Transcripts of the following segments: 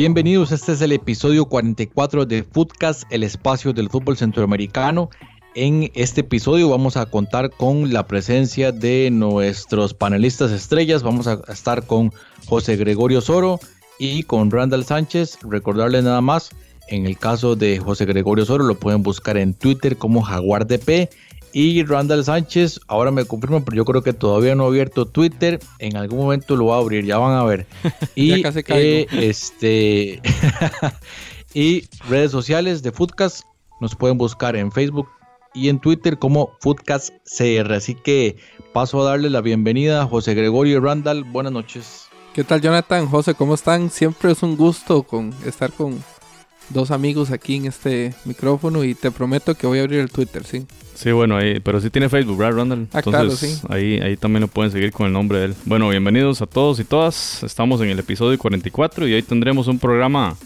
Bienvenidos, este es el episodio 44 de Footcast, el espacio del fútbol centroamericano. En este episodio vamos a contar con la presencia de nuestros panelistas estrellas. Vamos a estar con José Gregorio Soro y con Randall Sánchez. Recordarles nada más, en el caso de José Gregorio Soro lo pueden buscar en Twitter como JaguarDP. Y Randall Sánchez, ahora me confirman, pero yo creo que todavía no ha abierto Twitter. En algún momento lo va a abrir, ya van a ver. Y casi caigo. eh, este y redes sociales de Foodcast nos pueden buscar en Facebook y en Twitter como Foodcast CR. Así que paso a darle la bienvenida a José Gregorio y Randall. Buenas noches. ¿Qué tal Jonathan? José, ¿cómo están? Siempre es un gusto con estar con dos amigos aquí en este micrófono y te prometo que voy a abrir el Twitter, ¿sí? Sí, bueno, ahí, pero sí tiene Facebook, ¿verdad, Randall? Ah, claro, sí. Ahí, ahí también lo pueden seguir con el nombre de él. Bueno, bienvenidos a todos y todas. Estamos en el episodio 44 y hoy tendremos un programa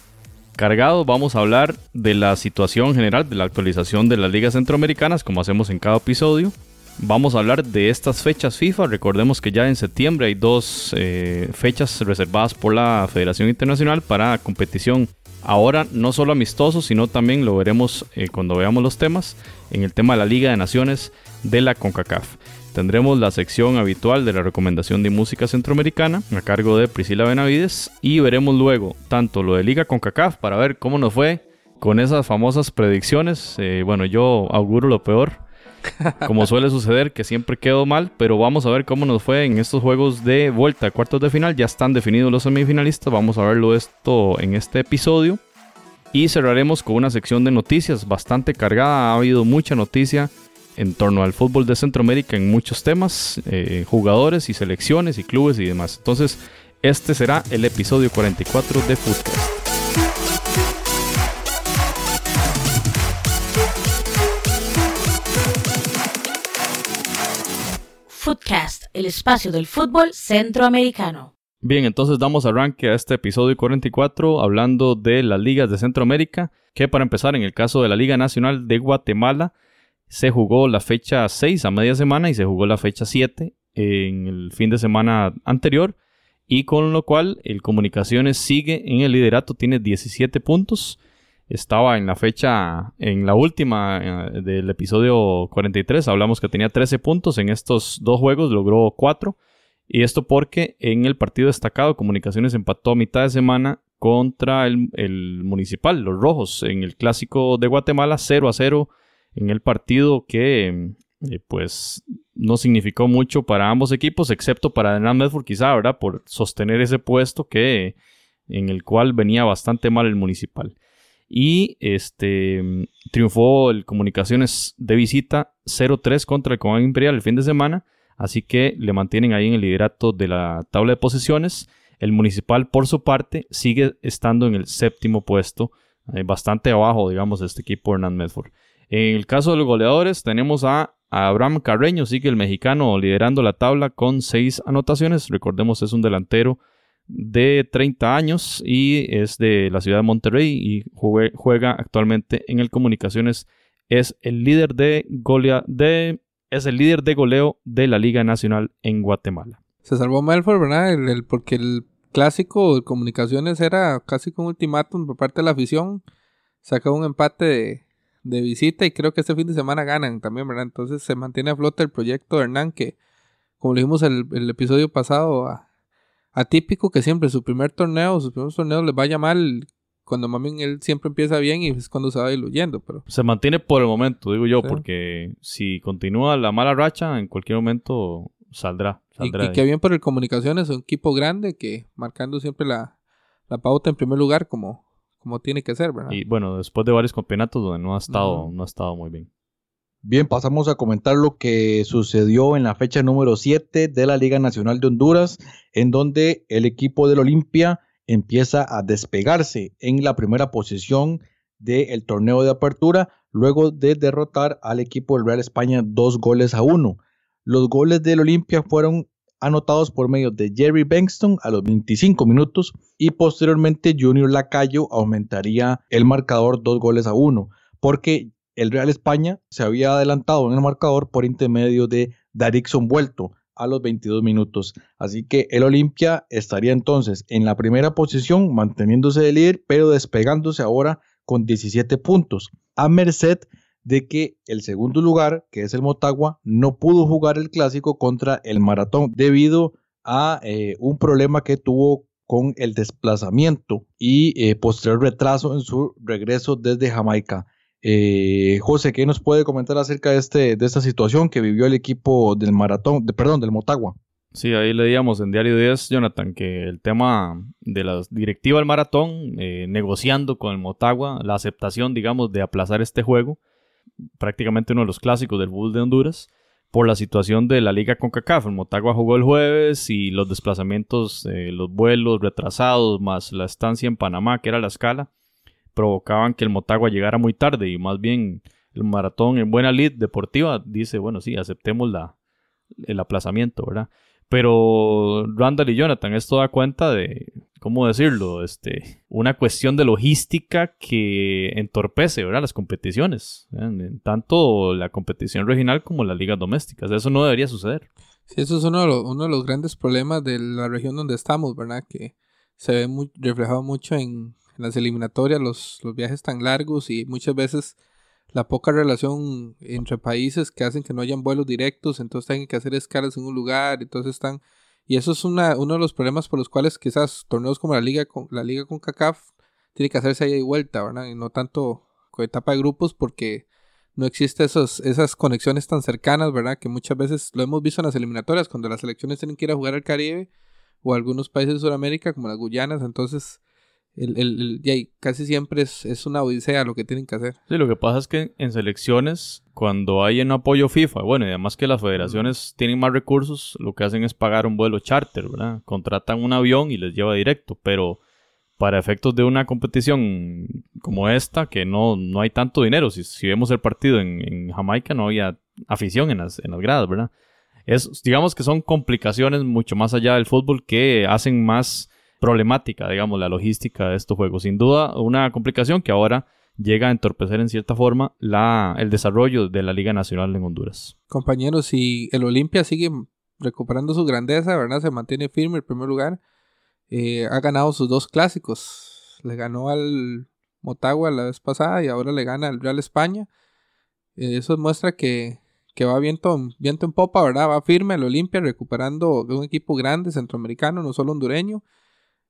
cargado. Vamos a hablar de la situación general, de la actualización de las ligas centroamericanas, como hacemos en cada episodio. Vamos a hablar de estas fechas FIFA. Recordemos que ya en septiembre hay dos eh, fechas reservadas por la Federación Internacional para competición. Ahora no solo amistosos, sino también lo veremos eh, cuando veamos los temas en el tema de la Liga de Naciones de la CONCACAF. Tendremos la sección habitual de la recomendación de música centroamericana a cargo de Priscila Benavides y veremos luego tanto lo de Liga CONCACAF para ver cómo nos fue con esas famosas predicciones. Eh, bueno, yo auguro lo peor, como suele suceder, que siempre quedo mal, pero vamos a ver cómo nos fue en estos juegos de vuelta cuartos de final. Ya están definidos los semifinalistas, vamos a verlo esto en este episodio. Y cerraremos con una sección de noticias bastante cargada. Ha habido mucha noticia en torno al fútbol de Centroamérica en muchos temas, eh, jugadores y selecciones y clubes y demás. Entonces, este será el episodio 44 de Footcast. El espacio del fútbol centroamericano. Bien, entonces damos arranque a este episodio 44 hablando de las ligas de Centroamérica, que para empezar en el caso de la Liga Nacional de Guatemala se jugó la fecha 6 a media semana y se jugó la fecha 7 en el fin de semana anterior y con lo cual el Comunicaciones sigue en el liderato, tiene 17 puntos. Estaba en la fecha, en la última eh, del episodio 43, hablamos que tenía 13 puntos, en estos dos juegos logró 4. Y esto porque en el partido destacado Comunicaciones empató a mitad de semana contra el, Municipal, los Rojos, en el Clásico de Guatemala 0 a 0 en el partido que eh, pues no significó mucho para ambos equipos, excepto para Hernán Medford quizá, ¿verdad? Por sostener ese puesto que en el cual venía bastante mal el Municipal. Y este triunfó el Comunicaciones de visita 0-3 contra el Comán Imperial el fin de semana. Así que le mantienen ahí en el liderato de la tabla de posiciones. El Municipal, por su parte, sigue estando en el séptimo puesto, eh, bastante abajo, digamos, de este equipo Hernán Medford. En el caso de los goleadores, tenemos a, a Abraham Carreño, sigue el mexicano liderando la tabla con seis anotaciones. Recordemos, es un delantero de 30 años y es de la ciudad de Monterrey y juega actualmente en el Comunicaciones. Es el líder de golea de es el líder de goleo de la Liga Nacional en Guatemala. Se salvó Melford, ¿verdad? Porque el clásico de comunicaciones era casi como un ultimátum por parte de la afición. Sacó un empate de, de visita y creo que este fin de semana ganan también, ¿verdad? Entonces se mantiene a flote el proyecto de Hernán que, como lo dijimos el, episodio pasado, atípico que siempre su primer torneo, sus primeros torneos les vaya mal. Cuando mami él siempre empieza bien y es cuando se va diluyendo, pero Se mantiene por el momento, digo yo, Sí. porque si continúa la mala racha, en cualquier momento saldrá. Y, saldrá y de qué bien por el Comunicaciones, un equipo grande que marcando siempre la, la pauta en primer lugar como, como tiene que ser, ¿verdad? Y bueno, después de varios campeonatos donde no ha estado, no ha estado muy bien. Bien, pasamos a comentar lo que sucedió en la fecha número 7 de la Liga Nacional de Honduras, en donde el equipo del Olimpia empieza a despegarse en la primera posición del torneo de apertura, luego de derrotar al equipo del Real España dos goles a uno. Los goles del Olimpia fueron anotados por medio de Jerry Bankston a los 25 minutos y posteriormente Junior Lacayo aumentaría el marcador dos goles a uno, porque el Real España se había adelantado en el marcador por intermedio de Darixon Vuelto a los 22 minutos. Así que el Olimpia estaría entonces en la primera posición, manteniéndose de líder, pero despegándose ahora con 17 puntos, a merced de que el segundo lugar, que es el Motagua, no pudo jugar el clásico contra el Maratón debido a eh, un problema que tuvo con el desplazamiento y eh, posterior retraso en su regreso desde Jamaica. Eh, José, ¿qué nos puede comentar acerca de, este, de esta situación que vivió el equipo del maratón, de, perdón, del Motagua? Sí, ahí leíamos en Diario 10, Jonathan, que el tema de la directiva del maratón, eh, negociando con el Motagua, la aceptación, digamos, de aplazar este juego, prácticamente uno de los clásicos del Bull de Honduras, por la situación de la liga con CACAF. El Motagua jugó el jueves y los desplazamientos, eh, los vuelos retrasados, más la estancia en Panamá, que era la escala, provocaban que el Motagua llegara muy tarde y más bien el maratón en buena lid deportiva dice, bueno, sí, aceptemos la, el aplazamiento, ¿verdad? Pero Randall y Jonathan, esto da cuenta de, ¿cómo decirlo? Este, una cuestión de logística que entorpece, ¿verdad? Las competiciones, tanto la competición regional como las ligas domésticas. Eso no debería suceder. Sí, eso es uno de, los, uno de los grandes problemas de la región donde estamos, ¿verdad? Que se ve muy, reflejado mucho en en las eliminatorias, los, los viajes tan largos y muchas veces la poca relación entre países que hacen que no hayan vuelos directos, entonces tienen que hacer escalas en un lugar, entonces están... Y eso es una, uno de los problemas por los cuales quizás torneos como la Liga con, la Liga con CACAF tiene que hacerse ahí de vuelta, ¿verdad? Y no tanto con etapa de grupos porque no existe esos, esas conexiones tan cercanas, ¿verdad? Que muchas veces lo hemos visto en las eliminatorias, cuando las selecciones tienen que ir a jugar al Caribe o algunos países de Sudamérica, como las Guyanas, entonces el, el, el casi siempre es, es, una odisea lo que tienen que hacer. Sí, lo que pasa es que en selecciones, cuando hay un apoyo FIFA, bueno, y además que las federaciones tienen más recursos, lo que hacen es pagar un vuelo charter, ¿verdad? Contratan un avión y les lleva directo, pero para efectos de una competición como esta, que no, no hay tanto dinero, si, si vemos el partido en, en, Jamaica no había afición en las, en las gradas, ¿verdad? Es, digamos que son complicaciones mucho más allá del fútbol que hacen más problemática, digamos, la logística de estos juegos. Sin duda, una complicación que ahora llega a entorpecer en cierta forma la, el desarrollo de la Liga Nacional en Honduras. Compañeros, si el Olimpia sigue recuperando su grandeza, ¿verdad? Se mantiene firme en primer lugar. Eh, ha ganado sus dos clásicos. Le ganó al Motagua la vez pasada y ahora le gana al Real España. Eh, eso muestra que, que va viento, viento en popa, ¿verdad? Va firme el Olimpia recuperando un equipo grande centroamericano, no solo hondureño.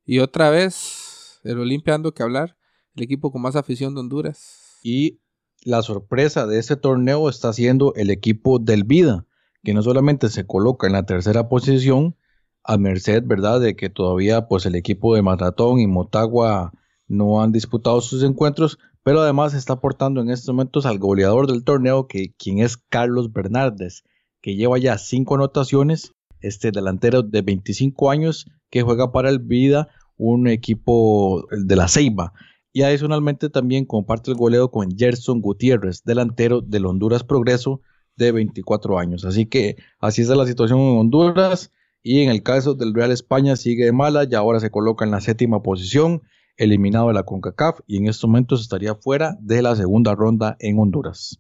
Y otra vez, el Olimpia ando que hablar, el equipo con más afición de Honduras. Y la sorpresa de este torneo está siendo el equipo del Vida, que no solamente se coloca en la tercera posición, a merced, ¿verdad?, de que todavía pues el equipo de Maratón y Motagua no han disputado sus encuentros, pero además está aportando en estos momentos al goleador del torneo, que, quien es Carlos Bernardes, que lleva ya cinco anotaciones, este delantero de 25 años que juega para el Vida, un equipo de la Ceiba. Y adicionalmente también comparte el goleo con Gerson Gutiérrez, delantero del Honduras Progreso de 24 años. Así que así es la situación en Honduras. Y en el caso del Real España sigue de mala, y ahora se coloca en la séptima posición, eliminado de la CONCACAF y en estos momentos estaría fuera de la segunda ronda en Honduras.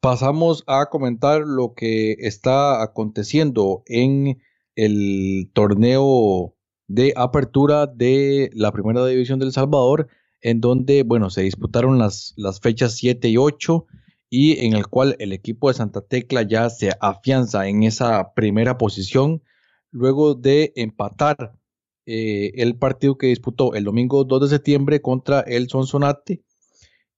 Pasamos a comentar lo que está aconteciendo en el torneo de apertura de la primera división del Salvador, en donde, bueno, se disputaron las, las fechas 7 y 8 y en el cual el equipo de Santa Tecla ya se afianza en esa primera posición luego de empatar eh, el partido que disputó el domingo 2 de septiembre contra el Sonsonate.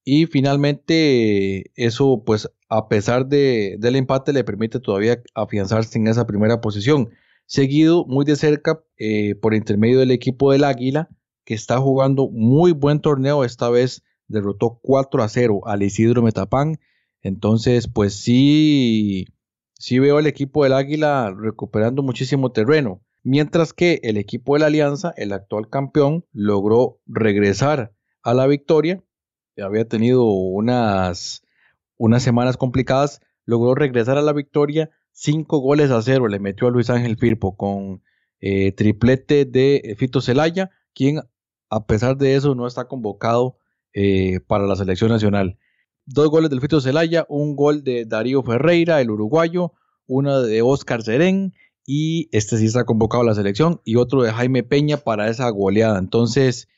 Y finalmente eso pues a pesar de, del empate le permite todavía afianzarse en esa primera posición seguido muy de cerca eh, por intermedio del equipo del Águila, que está jugando muy buen torneo. Esta vez derrotó 4 a 0 al Isidro Metapán. Entonces, pues sí, sí veo al equipo del Águila recuperando muchísimo terreno. Mientras que el equipo de la Alianza, el actual campeón, logró regresar a la victoria. Había tenido unas, unas semanas complicadas, logró regresar a la victoria. Cinco goles a cero le metió a Luis Ángel Firpo con eh, triplete de Fito Celaya, quien a pesar de eso no está convocado eh, para la selección nacional. Dos goles del Fito Celaya, un gol de Darío Ferreira, el uruguayo, uno de Oscar Serén y este sí está convocado a la selección y otro de Jaime Peña para esa goleada. Entonces,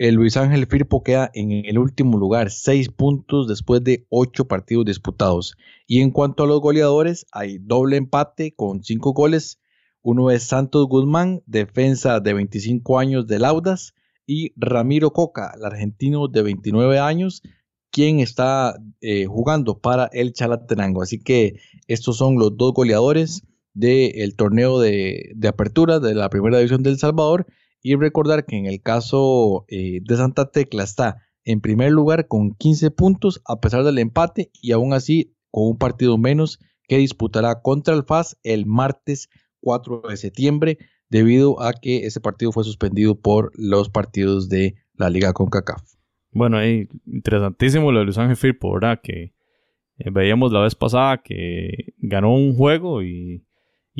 el Luis Ángel Firpo queda en el último lugar, seis puntos después de ocho partidos disputados. Y en cuanto a los goleadores, hay doble empate con cinco goles. Uno es Santos Guzmán, defensa de 25 años de Laudas, y Ramiro Coca, el argentino de 29 años, quien está eh, jugando para el Chalatenango. Así que estos son los dos goleadores del torneo de, apertura de la primera división del Salvador. Y recordar que en el caso eh, de Santa Tecla está en primer lugar con 15 puntos a pesar del empate y aún así con un partido menos que disputará contra el FAS el martes 4 de septiembre debido a que ese partido fue suspendido por los partidos de la Liga CONCACAF. Bueno, ahí interesantísimo lo de Luis Ángel Firpo, ¿verdad? Que eh, veíamos la vez pasada que ganó un juego y,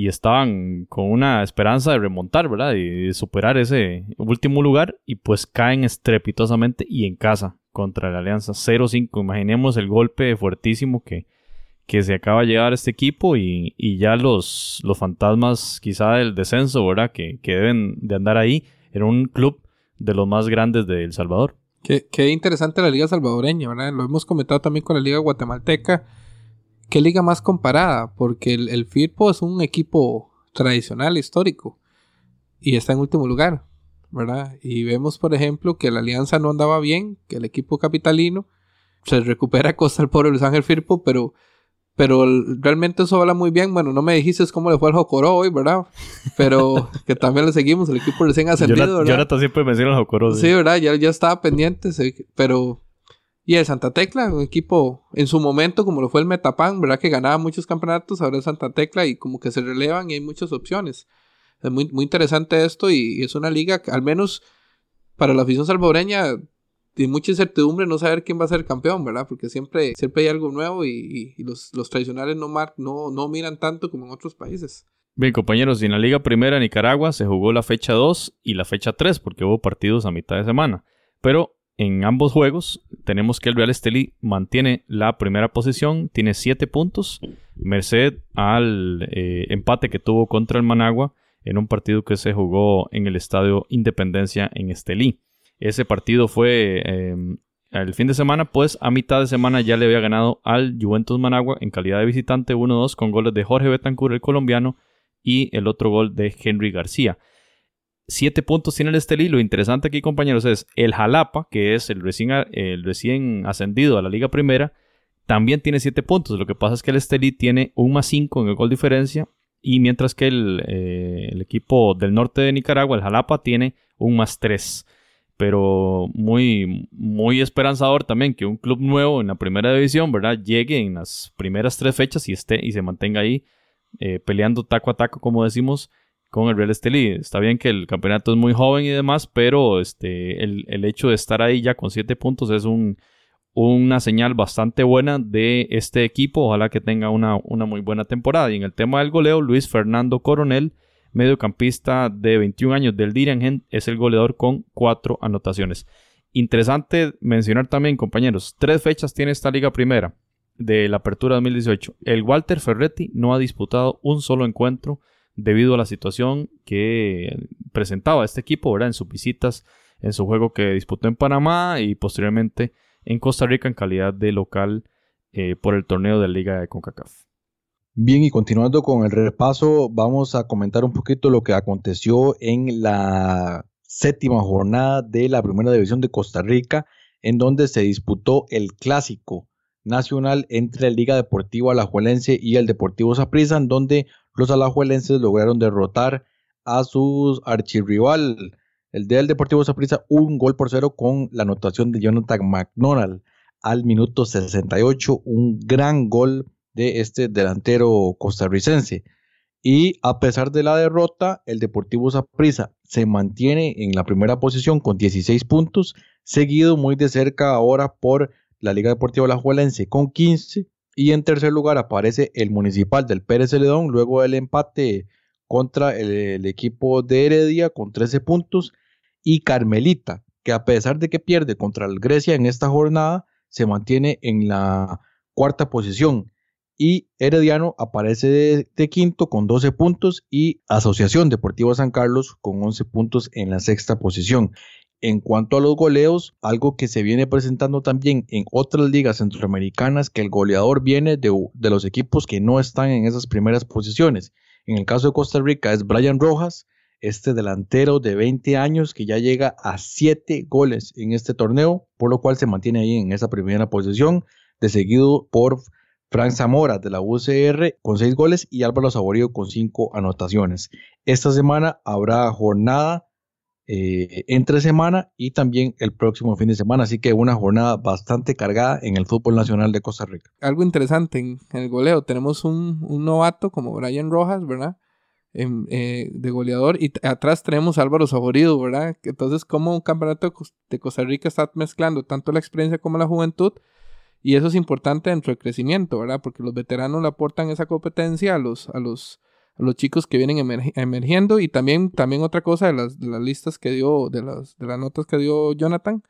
y, estaban con una esperanza de remontar, ¿verdad? Y de superar ese último lugar y pues caen estrepitosamente y en casa contra la Alianza 0-5. Imaginemos el golpe fuertísimo que, que se acaba de llegar este equipo y, ya los, los fantasmas quizá del descenso, ¿verdad? Que, deben de andar ahí en un club de los más grandes de El Salvador. Qué, qué, interesante la liga salvadoreña, ¿verdad? Lo hemos comentado también con la liga guatemalteca. ¿Qué liga más comparada? Porque el, el FIRPO es un equipo tradicional, histórico, y está en último lugar, ¿verdad? Y vemos, por ejemplo, que la alianza no andaba bien, que el equipo capitalino se recupera a costa del pobre Luis Ángel Firpo, pero pero realmente eso habla muy bien. Bueno, no me dijiste cómo le fue al Jocoro hoy, ¿verdad? Pero que también le seguimos, el equipo recién ascendido, ¿verdad? Jonathan siempre menciona al Jocoro. Sí, ¿verdad? Ya, ya estaba pendiente, pero... Y el Santa Tecla, un equipo en su momento, como lo fue el Metapan, ¿verdad? Que ganaba muchos campeonatos, ahora es Santa Tecla y como que se relevan y hay muchas opciones. Es muy, muy interesante esto y, es una liga que al menos para la afición salvadoreña y mucha incertidumbre no saber quién va a ser campeón, ¿verdad? Porque siempre, siempre hay algo nuevo y, los, tradicionales no, no, no miran tanto como en otros países. Bien, compañeros, y en la Liga Primera Nicaragua se jugó la fecha 2 y la fecha 3 porque hubo partidos a mitad de semana. Pero en ambos juegos tenemos que el Real Estelí mantiene la primera posición, tiene 7 puntos, merced al eh, empate que tuvo contra el Managua en un partido que se jugó en el Estadio Independencia en Estelí. Ese partido fue em, el fin de semana, pues a mitad de semana ya le había ganado al Juventus Managua en calidad de visitante 1-2 con goles de Jorge Betancourt, el colombiano, y el otro gol de Henry García. Siete puntos tiene el Estelí. Lo interesante aquí, compañeros, es el Jalapa, que es el recién, el recién ascendido a la Liga Primera, también tiene siete puntos. Lo que pasa es que el Estelí tiene un más 5 en el gol diferencia. Y mientras que el, eh, el, equipo del norte de Nicaragua, el Jalapa, tiene un más 3 pero muy, muy esperanzador también que un club nuevo en la primera división, ¿verdad? Llegue en las primeras tres fechas y esté y se mantenga ahí eh, peleando taco a taco, como decimos, con el Real Estelí. Está bien que el campeonato es muy joven y demás, pero este, el, hecho de estar ahí ya con siete puntos es un, una señal bastante buena de este equipo. Ojalá que tenga una, una muy buena temporada. Y en el tema del goleo, Luis Fernando Coronel mediocampista de 21 años del Dirigen, es el goleador con cuatro anotaciones. Interesante mencionar también, compañeros, tres fechas tiene esta liga primera de la apertura 2018. El Walter Ferretti no ha disputado un solo encuentro debido a la situación que presentaba este equipo ¿verdad? en sus visitas, en su juego que disputó en Panamá y posteriormente en Costa Rica en calidad de local eh, por el torneo de Liga de CONCACAF. Bien, y continuando con el repaso, vamos a comentar un poquito lo que aconteció en la séptima jornada de la Primera División de Costa Rica, en donde se disputó el clásico nacional entre la Liga Deportiva Alajuelense y el Deportivo Saprissa, en donde los alajuelenses lograron derrotar a su archirrival, el del Deportivo Saprissa, un gol por cero con la anotación de Jonathan McDonald al minuto 68, un gran gol de este delantero costarricense. Y a pesar de la derrota, el Deportivo Saprissa se mantiene en la primera posición con 16 puntos, seguido muy de cerca ahora por la Liga Deportiva Alajuelense con 15 y en tercer lugar aparece el Municipal del Pérez Celedón luego del empate contra el, equipo de Heredia con 13 puntos y Carmelita que a pesar de que pierde contra el Grecia en esta jornada se mantiene en la cuarta posición y Herediano aparece de, quinto con 12 puntos y Asociación Deportiva San Carlos con 11 puntos en la sexta posición. En cuanto a los goleos, algo que se viene presentando también en otras ligas centroamericanas, que el goleador viene de, los equipos que no están en esas primeras posiciones. En el caso de Costa Rica es Brian Rojas, este delantero de 20 años que ya llega a 7 goles en este torneo, por lo cual se mantiene ahí en esa primera posición, de seguido por Frank Zamora de la UCR con 6 goles y Álvaro Saborío con 5 anotaciones. Esta semana habrá jornada eh, entre semana y también el próximo fin de semana, así que una jornada bastante cargada en el fútbol nacional de Costa Rica. Algo interesante en, el goleo, tenemos un, novato como Brian Rojas, ¿verdad? Eh, de goleador y atrás tenemos Álvaro Saborío, ¿verdad? Entonces, como un campeonato de Costa Rica está mezclando tanto la experiencia como la juventud, y eso es importante dentro del crecimiento, ¿verdad? Porque los veteranos le aportan esa competencia a los, a los, a los chicos que vienen emergiendo. Y también, también otra cosa de las, listas que dio, de las, de las notas que dio Jonathan,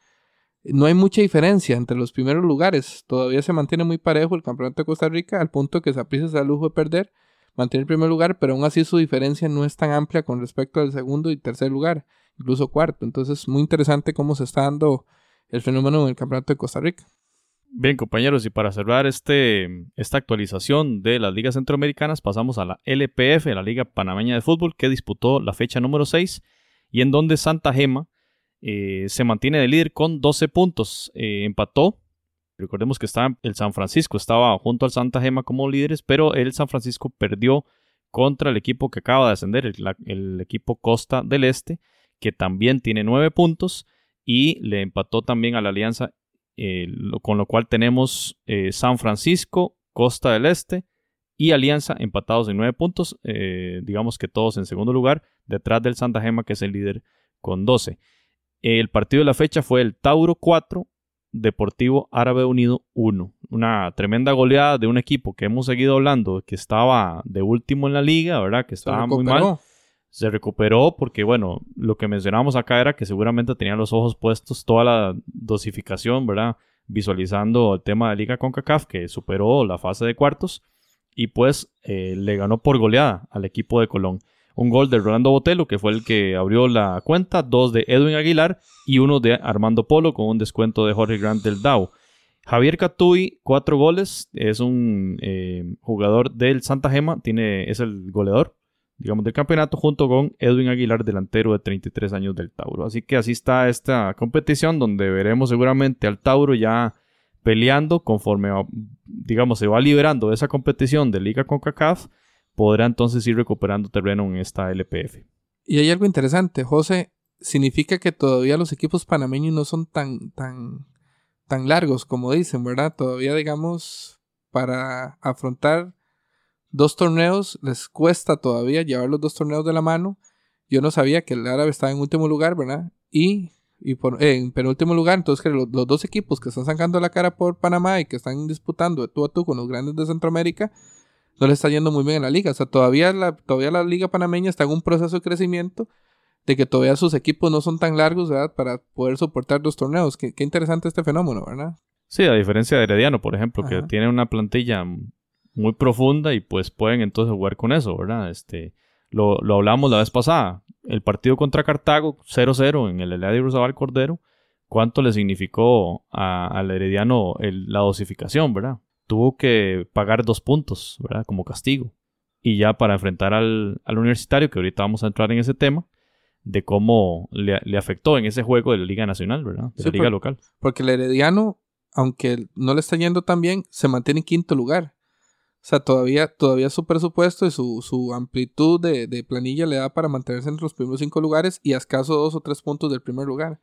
no hay mucha diferencia entre los primeros lugares. Todavía se mantiene muy parejo el campeonato de Costa Rica, al punto que Saprissa se da lujo de perder, mantiene el primer lugar, pero aún así su diferencia no es tan amplia con respecto al segundo y tercer lugar, incluso cuarto. Entonces, muy interesante cómo se está dando el fenómeno en el campeonato de Costa Rica. Bien, compañeros, y para cerrar este, esta actualización de las ligas centroamericanas, pasamos a la LPF, la Liga Panameña de Fútbol, que disputó la fecha número 6 y en donde Santa Gema eh, se mantiene de líder con 12 puntos. Eh, empató. Recordemos que estaba, el San Francisco estaba junto al Santa Gema como líderes, pero el San Francisco perdió contra el equipo que acaba de ascender, el, equipo Costa del Este, que también tiene 9 puntos y le empató también a la Alianza eh, con lo cual tenemos eh, San Francisco, Costa del Este y Alianza empatados en nueve puntos, eh, digamos que todos en segundo lugar, detrás del Santa Gema que es el líder con 12. El partido de la fecha fue el Tauro 4, Deportivo Árabe Unido 1. Una tremenda goleada de un equipo que hemos seguido hablando, que estaba de último en la liga, ¿verdad? Que estaba muy mal se recuperó porque, bueno, lo que mencionábamos acá era que seguramente tenía los ojos puestos toda la dosificación, ¿verdad? Visualizando el tema de Liga CONCACAF que superó la fase de cuartos y pues eh, le ganó por goleada al equipo de Colón. Un gol de Rolando Botelo, que fue el que abrió la cuenta, dos de Edwin Aguilar y uno de Armando Polo con un descuento de Jorge Grant del Dow. Javier Catuy, cuatro goles, es un eh, jugador del Santa Gema, tiene, es el goleador digamos, del campeonato junto con Edwin Aguilar, delantero de 33 años del Tauro. Así que así está esta competición donde veremos seguramente al Tauro ya peleando conforme, digamos, se va liberando de esa competición de Liga con CACAF, podrá entonces ir recuperando terreno en esta LPF. Y hay algo interesante, José, significa que todavía los equipos panameños no son tan, tan, tan largos como dicen, ¿verdad? Todavía, digamos, para afrontar dos torneos, les cuesta todavía llevar los dos torneos de la mano. Yo no sabía que el árabe estaba en último lugar, ¿verdad? Y, y por, eh, en penúltimo lugar, entonces que los, dos equipos que están sacando la cara por Panamá y que están disputando de tú a tú con los grandes de Centroamérica, no le está yendo muy bien en la liga. O sea, todavía la, todavía la liga panameña está en un proceso de crecimiento de que todavía sus equipos no son tan largos, ¿verdad? Para poder soportar dos torneos. Qué, qué interesante este fenómeno, ¿verdad? Sí, a diferencia de Herediano, por ejemplo, que tiene una plantilla muy profunda y pues pueden entonces jugar con eso, ¿verdad? Este, lo, lo hablamos la vez pasada, el partido contra Cartago 0-0 en el Eladio Rosabal Cordero, ¿cuánto le significó al Herediano la dosificación, ¿verdad? Tuvo que pagar dos puntos, ¿verdad? Como castigo. Y ya para enfrentar al, universitario, que ahorita vamos a entrar en ese tema, de cómo le, afectó en ese juego de la Liga Nacional, ¿verdad? De la Liga local. Porque el Herediano, aunque no le está yendo tan bien, se mantiene en quinto lugar. O sea, todavía, todavía su presupuesto y su, su amplitud de, de, planilla le da para mantenerse entre los primeros cinco lugares y a escaso dos o tres puntos del primer lugar.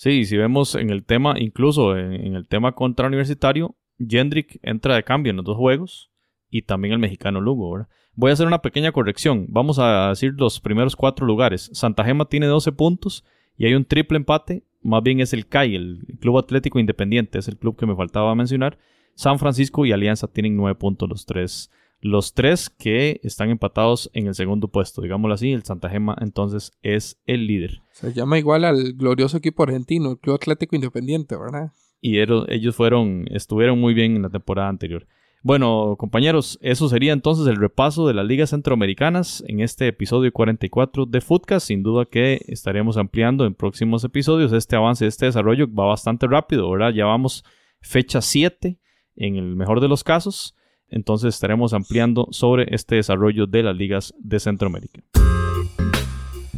Sí, si vemos en el tema, incluso en, el tema contra Universitario, Jendrik entra de cambio en los dos juegos y también el mexicano Lugo. Voy a hacer una pequeña corrección. Vamos a decir los primeros cuatro lugares. Santa Gema tiene 12 puntos y hay un triple empate. Más bien es el CAI, el Club Atlético Independiente, es el club que me faltaba mencionar. San Francisco y Alianza tienen 9 puntos los tres. Los tres que están empatados en el segundo puesto, digámoslo así, el Santa Gema entonces es el líder. Se llama igual al glorioso equipo argentino, el Club Atlético Independiente, ¿verdad? Y ero- ellos fueron, estuvieron muy bien en la temporada anterior. Bueno, compañeros, eso sería entonces el repaso de las ligas centroamericanas en este episodio 44 de Footcast. Sin duda que estaremos ampliando en próximos episodios. Este avance, este desarrollo va bastante rápido, ¿verdad? Ya vamos fecha 7 en el mejor de los casos. Entonces estaremos ampliando sobre este desarrollo de las ligas de Centroamérica.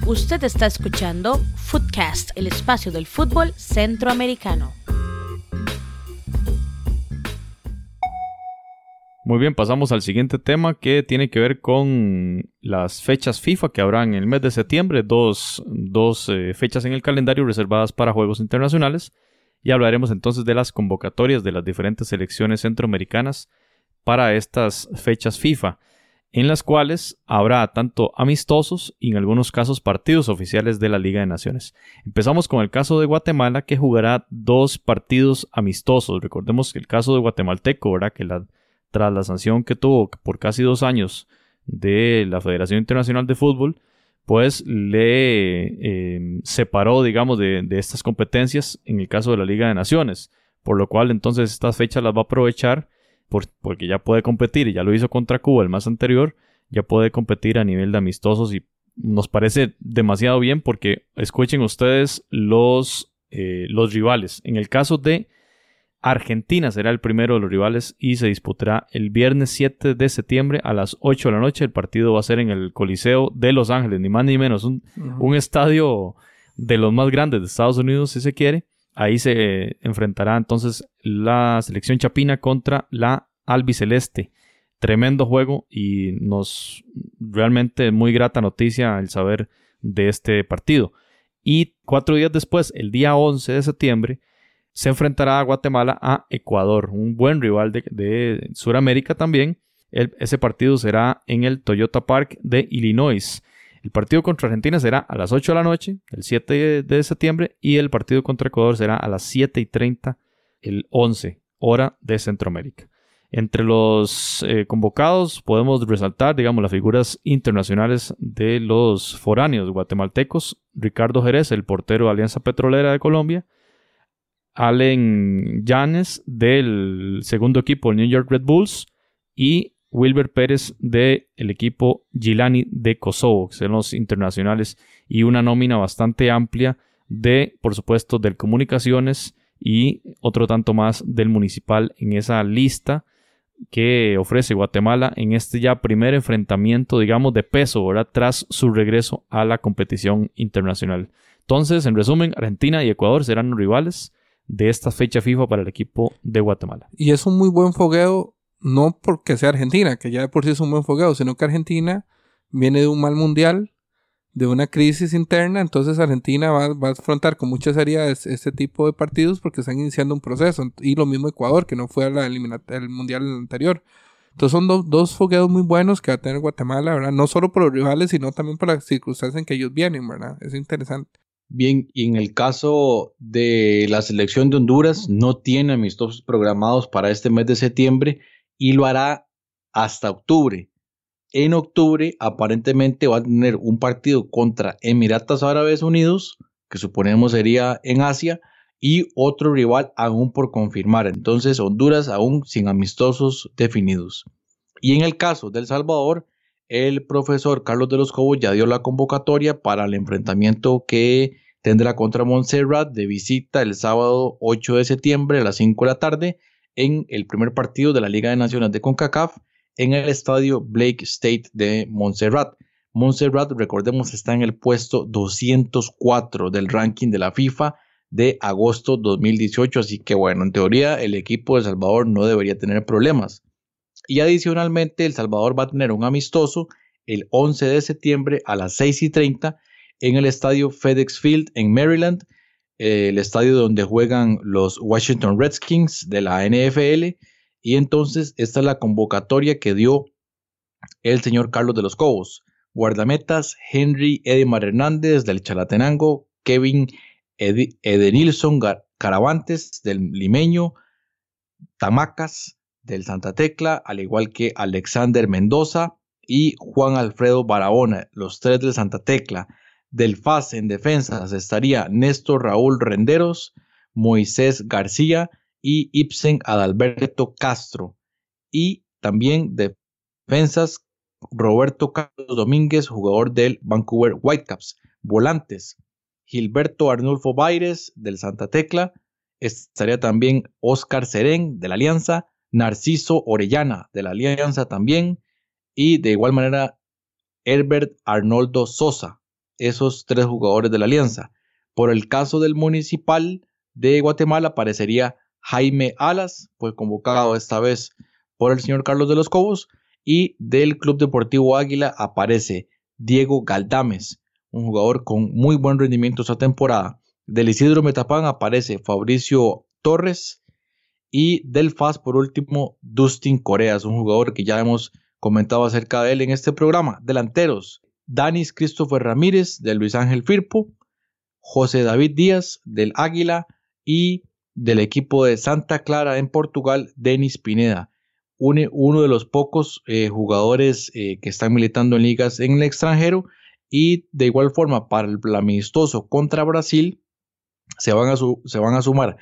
Usted está escuchando Footcast, el espacio del fútbol centroamericano. Muy bien, pasamos al siguiente tema que tiene que ver con las fechas FIFA que habrá en el mes de septiembre, dos, dos, eh, fechas en el calendario reservadas para Juegos Internacionales y hablaremos entonces de las convocatorias de las diferentes selecciones centroamericanas para estas fechas FIFA, en las cuales habrá tanto amistosos y en algunos casos partidos oficiales de la Liga de Naciones. Empezamos con el caso de Guatemala que jugará dos partidos amistosos. Recordemos que el caso de guatemalteco, ¿verdad? Que la tras la sanción que tuvo por casi dos años de la Federación Internacional de Fútbol, pues le eh, separó, digamos, de, estas competencias en el caso de la Liga de Naciones, por lo cual entonces estas fechas las va a aprovechar por, porque ya puede competir, ya lo hizo contra Cuba el más anterior, ya puede competir a nivel de amistosos y nos parece demasiado bien porque escuchen ustedes los, eh, los rivales. En el caso de Argentina será el primero de los rivales y se disputará el viernes 7 de septiembre a las 8 de la noche. El partido va a ser en el Coliseo de Los Ángeles, ni más ni menos. Un, uh -huh. un estadio de los más grandes de Estados Unidos, si se quiere. Ahí se enfrentará entonces la selección chapina contra la albiceleste. Tremendo juego y nos realmente muy grata noticia el saber de este partido. Y cuatro días después, el día 11 de septiembre, se enfrentará a Guatemala a Ecuador, un buen rival de, de Sudamérica también. Ese partido será en el Toyota Park de Illinois. El partido contra Argentina será a las 8 de la noche, el 7 de septiembre, y el partido contra Ecuador será a las 7 y 30, el 11, hora de Centroamérica. Entre los eh, convocados podemos resaltar, digamos, las figuras internacionales de los foráneos guatemaltecos. Ricardo Jerez, el portero de Alianza Petrolera de Colombia. Allen Yanes del segundo equipo, el New York Red Bulls. Y Wilber Pérez del equipo Gilani de Kosovo, que son los internacionales. Y una nómina bastante amplia de, por supuesto, del Comunicaciones y otro tanto más del Municipal en esa lista que ofrece Guatemala en este ya primer enfrentamiento, digamos, de peso, ¿verdad? Tras su regreso a la competición internacional. Entonces, en resumen, Argentina y Ecuador serán rivales de esta fecha FIFA para el equipo de Guatemala. Y es un muy buen fogueo, no porque sea Argentina, que ya de por sí es un buen fogueo, sino que Argentina viene de un mal mundial, de una crisis interna, entonces Argentina va, a afrontar con mucha seriedad este tipo de partidos porque están iniciando un proceso. Y lo mismo Ecuador, que no fue al mundial anterior. Entonces son do, dos fogueos muy buenos que va a tener Guatemala. No solo por los rivales, sino también por las circunstancias en que ellos vienen, ¿verdad? Es interesante. Bien, y en el caso de la selección de Honduras, no tiene amistosos programados para este mes de septiembre y lo hará hasta octubre. En octubre aparentemente va a tener un partido contra Emiratos Árabes Unidos, que suponemos sería en Asia, y otro rival aún por confirmar. Entonces Honduras aún sin amistosos definidos. Y en el caso del Salvador, el profesor Carlos de los Cobos ya dio la convocatoria para el enfrentamiento que tendrá contra Montserrat de visita el sábado 8 de septiembre a las 5 de la tarde en el primer partido de la Liga de Naciones de CONCACAF en el estadio Blake State de Montserrat. Montserrat, recordemos, está en el puesto 204 del ranking de la FIFA de agosto 2018, así que bueno, en teoría el equipo de Salvador no debería tener problemas. Y adicionalmente El Salvador va a tener un amistoso el 11 de septiembre a las 6 y 30 en el estadio FedEx Field en Maryland. eh, el estadio donde juegan los Washington Redskins de la NFL. Y entonces esta es la convocatoria que dio el señor Carlos de los Cobos. Guardametas Henry Edimar Hernández del Chalatenango, Kevin Edenilson Caravantes del Limeño, Tamacas del Santa Tecla, al igual que Alexander Mendoza y Juan Alfredo Barahona, los tres del Santa Tecla. Del FAS en defensas estaría Néstor Raúl Renderos, Moisés García y Ibsen Adalberto Castro. Y también defensas Roberto Carlos Domínguez, jugador del Vancouver Whitecaps. Volantes, Gilberto Arnulfo Baires del Santa Tecla. Estaría también Oscar Serén de la Alianza, Narciso Orellana de la Alianza también. Y de igual manera Herbert Arnoldo Sosa, esos tres jugadores de la Alianza. Por el caso del Municipal de Guatemala aparecería Jaime Alas, fue convocado esta vez por el señor Carlos de los Cobos, y del Club Deportivo Águila aparece Diego Galdames, un jugador con muy buen rendimiento esta temporada. Del Isidro Metapán aparece Fabricio Torres y del FAS por último Dustin Coreas, un jugador que ya hemos comentado acerca de él en este programa. Delanteros, Danis Christopher Ramírez del Luis Ángel Firpo, José David Díaz del Águila y del equipo de Santa Clara en Portugal, Denis Pineda uno de los pocos eh, jugadores eh, que están militando en ligas en el extranjero y de igual forma para el amistoso contra Brasil se van a, se van a sumar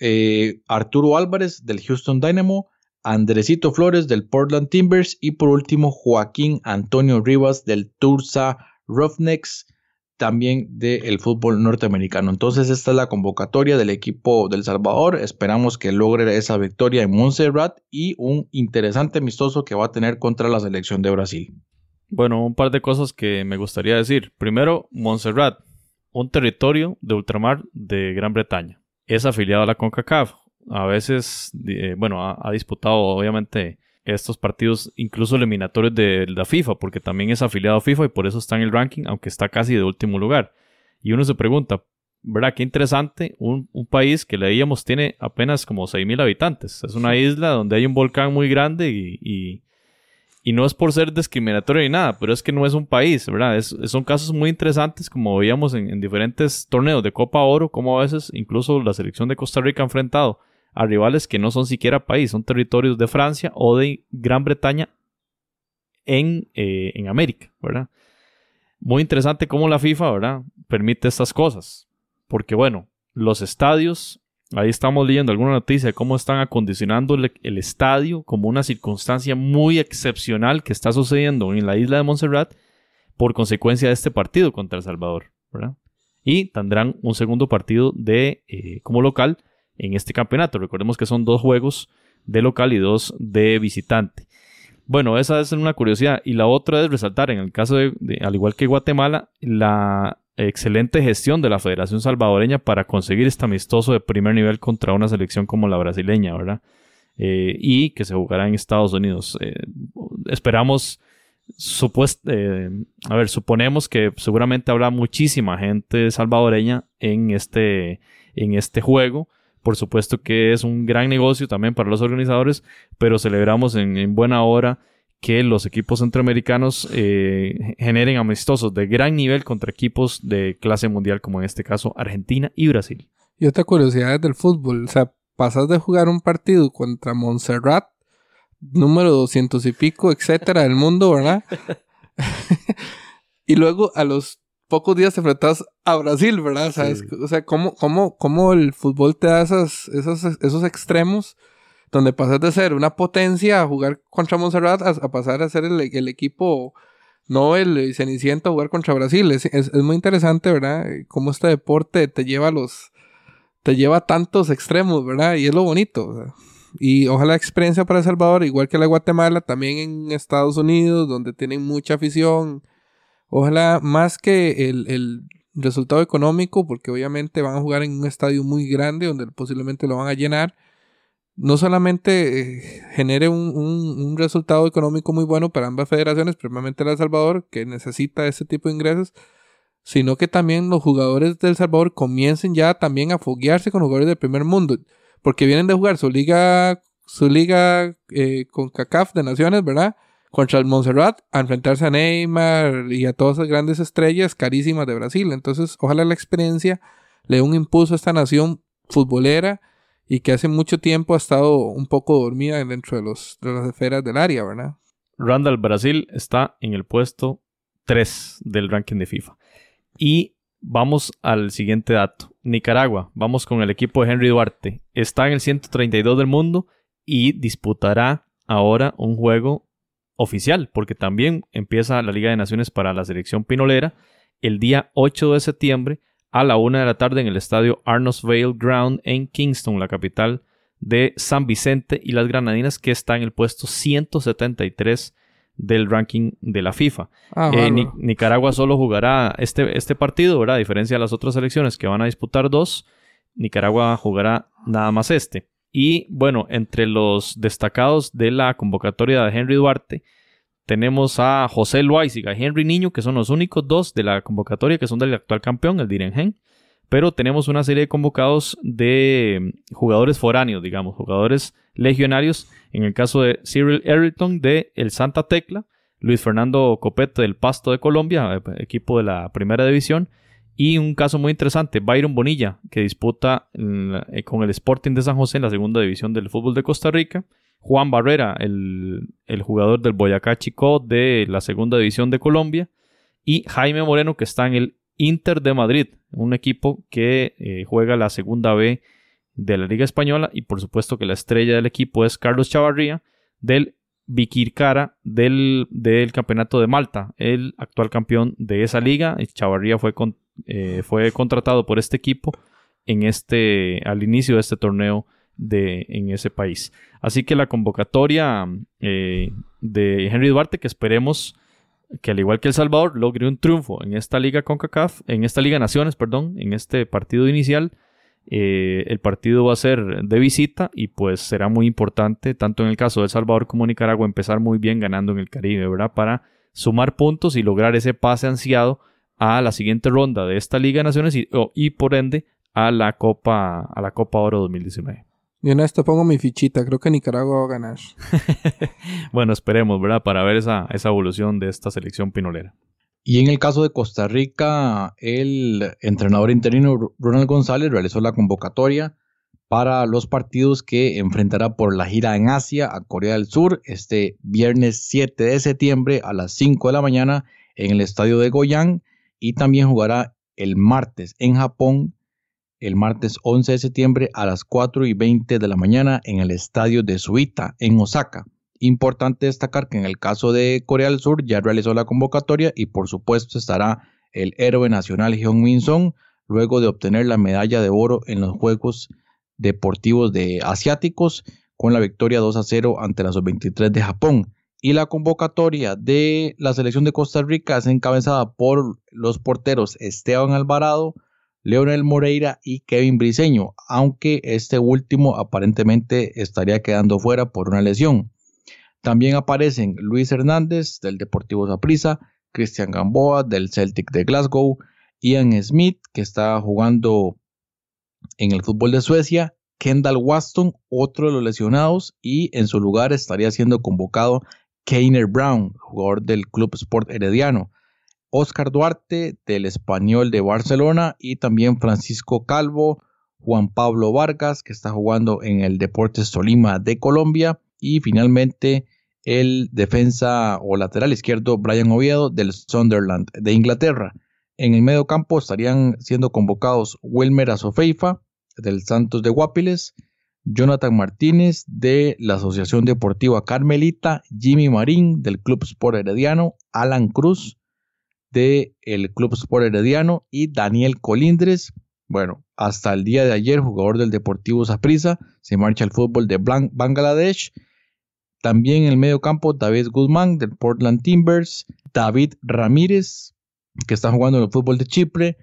eh, Arturo Álvarez del Houston Dynamo, Andresito Flores del Portland Timbers y por último Joaquín Antonio Rivas del Tursa Roughnecks también del fútbol norteamericano. Entonces esta es la convocatoria del equipo del Salvador. Esperamos que logre esa victoria en Montserrat y un interesante amistoso que va a tener contra la selección de Brasil. Bueno, un par de cosas que me gustaría decir. Primero, Montserrat, un territorio de ultramar de Gran Bretaña. Es afiliado a la CONCACAF. A veces, eh, bueno, ha disputado obviamente estos partidos, incluso eliminatorios de la FIFA, porque también es afiliado a FIFA y por eso está en el ranking, aunque está casi de último lugar. Y uno se pregunta, ¿verdad? Qué interesante, un, país que leíamos tiene apenas como 6.000 habitantes. Es una isla donde hay un volcán muy grande y, y, no es por ser discriminatorio ni nada, pero es que no es un país, ¿verdad? Es, son casos muy interesantes, como veíamos en, en diferentes torneos de Copa Oro, como a veces incluso la selección de Costa Rica ha enfrentado a rivales que no son siquiera país, son territorios de Francia o de Gran Bretaña en, eh, en América, ¿verdad? Muy interesante cómo la FIFA, ¿verdad? Permite estas cosas. Porque bueno, los estadios, ahí estamos leyendo alguna noticia de cómo están acondicionando el, estadio como una circunstancia muy excepcional que está sucediendo en la isla de Montserrat por consecuencia de este partido contra El Salvador, ¿verdad? Y tendrán un segundo partido de, eh, como local en este campeonato. Recordemos que son dos juegos de local y dos de visitante. Bueno, esa es una curiosidad. Y la otra es resaltar, en el caso de, al igual que Guatemala, la excelente gestión de la Federación Salvadoreña para conseguir este amistoso de primer nivel contra una selección como la brasileña, ¿verdad? Eh, y que se jugará en Estados Unidos. Eh, esperamos, eh, a ver, suponemos que seguramente habrá muchísima gente salvadoreña en este, en este juego. Por supuesto que es un gran negocio también para los organizadores, pero celebramos en, buena hora que los equipos centroamericanos eh, generen amistosos de gran nivel contra equipos de clase mundial, como en este caso Argentina y Brasil. Y otra curiosidad del fútbol, o sea, pasas de jugar un partido contra Montserrat, número 200 y pico, etcétera, del mundo, ¿verdad? y luego a los pocos días te enfrentas a Brasil, ¿verdad? O sea, ¿cómo, cómo, cómo el fútbol te da esos, esos extremos donde pasas de ser una potencia a jugar contra Montserrat a, pasar a ser el, equipo, no el Ceniciento a jugar contra Brasil? Es, muy interesante, ¿verdad? Cómo este deporte te lleva a los... te lleva a tantos extremos, ¿verdad? Y es lo bonito, Y ojalá experiencia para El Salvador, igual que la Guatemala, también en Estados Unidos, donde tienen mucha afición, Ojalá más que el, resultado económico, porque obviamente van a jugar en un estadio muy grande donde posiblemente lo van a llenar, no solamente eh, genere un, resultado económico muy bueno para ambas federaciones, primeramente de Salvador, que necesita ese tipo de ingresos, sino que también los jugadores del Salvador comiencen ya también a foguearse con jugadores del primer mundo, porque vienen de jugar su liga, su liga eh, con CACAF de Naciones, ¿verdad? Contra el Montserrat, a enfrentarse a Neymar y a todas esas grandes estrellas carísimas de Brasil. Entonces, ojalá la experiencia le dé un impulso a esta nación futbolera y que hace mucho tiempo ha estado un poco dormida dentro de, los, de las esferas del área, ¿verdad? Randall Brasil está en el puesto 3 del ranking de FIFA. Y vamos al siguiente dato. Nicaragua, vamos con el equipo de Henry Duarte. Está en el 132 del mundo y disputará ahora un juego oficial, porque también empieza la Liga de Naciones para la selección pinolera el día 8 de septiembre a la 1 de la tarde en el estadio Arnos Vale Ground en Kingston, la capital de San Vicente y las Granadinas, que está en el puesto 173 del ranking de la FIFA. Ah, Eh, Ni-. Nicaragua solo jugará este, este partido, ¿verdad? A diferencia de las otras selecciones que van a disputar dos, Nicaragua jugará nada más este. Y bueno, entre los destacados de la convocatoria de Henry Duarte, tenemos a José Loaiziga y Henry Niño, que son los únicos dos de la convocatoria que son del actual campeón, el Direngen. Pero tenemos una serie de convocados de mm, jugadores foráneos, digamos, jugadores legionarios. En el caso de Cyril Ayrton de El Santa Tecla, Luis Fernando Copete del Pasto de Colombia, eh, equipo de la primera división. Y un caso muy interesante, Byron Bonilla, que disputa mm, eh, con el Sporting de San José en la segunda división del fútbol de Costa Rica. Juan Barrera, el, el jugador del Boyacá Chico de la segunda división de Colombia. Y Jaime Moreno, que está en el Inter de Madrid, un equipo que eh, juega la segunda B de la Liga Española. Y por supuesto que la estrella del equipo es Carlos Chavarría, del Vikirkara del, del Campeonato de Malta, el actual campeón de esa liga. Chavarría fue, con- eh, fue contratado por este equipo en este, al inicio de este torneo de, en ese país. Así que la convocatoria eh, de Henry Duarte, que esperemos que al igual que El Salvador logre un triunfo en esta liga CONCACAF, en esta Liga Naciones, perdón, en este partido inicial. Eh, el partido va a ser de visita y pues será muy importante, tanto en el caso de El Salvador como Nicaragua, empezar muy bien ganando en el Caribe, ¿verdad? Para sumar puntos y lograr ese pase ansiado a la siguiente ronda de esta Liga Naciones y, y por ende a la Copa, a la Copa Oro 2019. Yo en esto pongo mi fichita, creo que Nicaragua va a ganar. Bueno, esperemos, ¿verdad? Para ver esa, esa evolución de esta selección pinolera. Y en el caso de Costa Rica, el entrenador interino Ronald González realizó la convocatoria para los partidos que enfrentará por la gira en Asia a Corea del Sur este viernes 7 de septiembre a las 5 de la mañana en el estadio de Goyang y también jugará el martes en Japón el martes 11 de septiembre a las 4 y 20 de la mañana en el estadio de Suita en Osaka. Importante destacar que en el caso de Corea del Sur ya realizó la convocatoria y por supuesto estará el héroe nacional Hyun Min Song luego de obtener la medalla de oro en los Juegos Deportivos de Asiáticos con la victoria 2 a 0 ante la sub-23 de Japón. Y la convocatoria de la selección de Costa Rica es encabezada por los porteros Esteban Alvarado, Leonel Moreira y Kevin Briseño, aunque este último aparentemente estaría quedando fuera por una lesión. También aparecen Luis Hernández del Deportivo Saprissa, Cristian Gamboa del Celtic de Glasgow, Ian Smith que está jugando en el fútbol de Suecia, Kendall Waston, otro de los lesionados, y en su lugar estaría siendo convocado Keiner Brown, jugador del Club Sport Herediano. Oscar Duarte del Español de Barcelona y también Francisco Calvo, Juan Pablo Vargas que está jugando en el Deportes Tolima de Colombia y finalmente el defensa o lateral izquierdo Brian Oviedo del Sunderland de Inglaterra. En el medio campo estarían siendo convocados Wilmer Azofeifa del Santos de Guapiles, Jonathan Martínez de la Asociación Deportiva Carmelita, Jimmy Marín del Club Sport Herediano, Alan Cruz del el Club Sport Herediano y Daniel Colindres. Bueno, hasta el día de ayer, jugador del Deportivo Saprissa, se marcha al fútbol de Bangladesh. También en el medio campo, David Guzmán del Portland Timbers, David Ramírez, que está jugando en el fútbol de Chipre,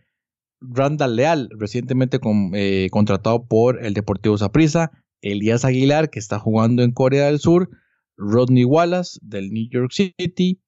Randall Leal, recientemente eh, contratado por el Deportivo Saprissa, Elías Aguilar, que está jugando en Corea del Sur, Rodney Wallace del New York City,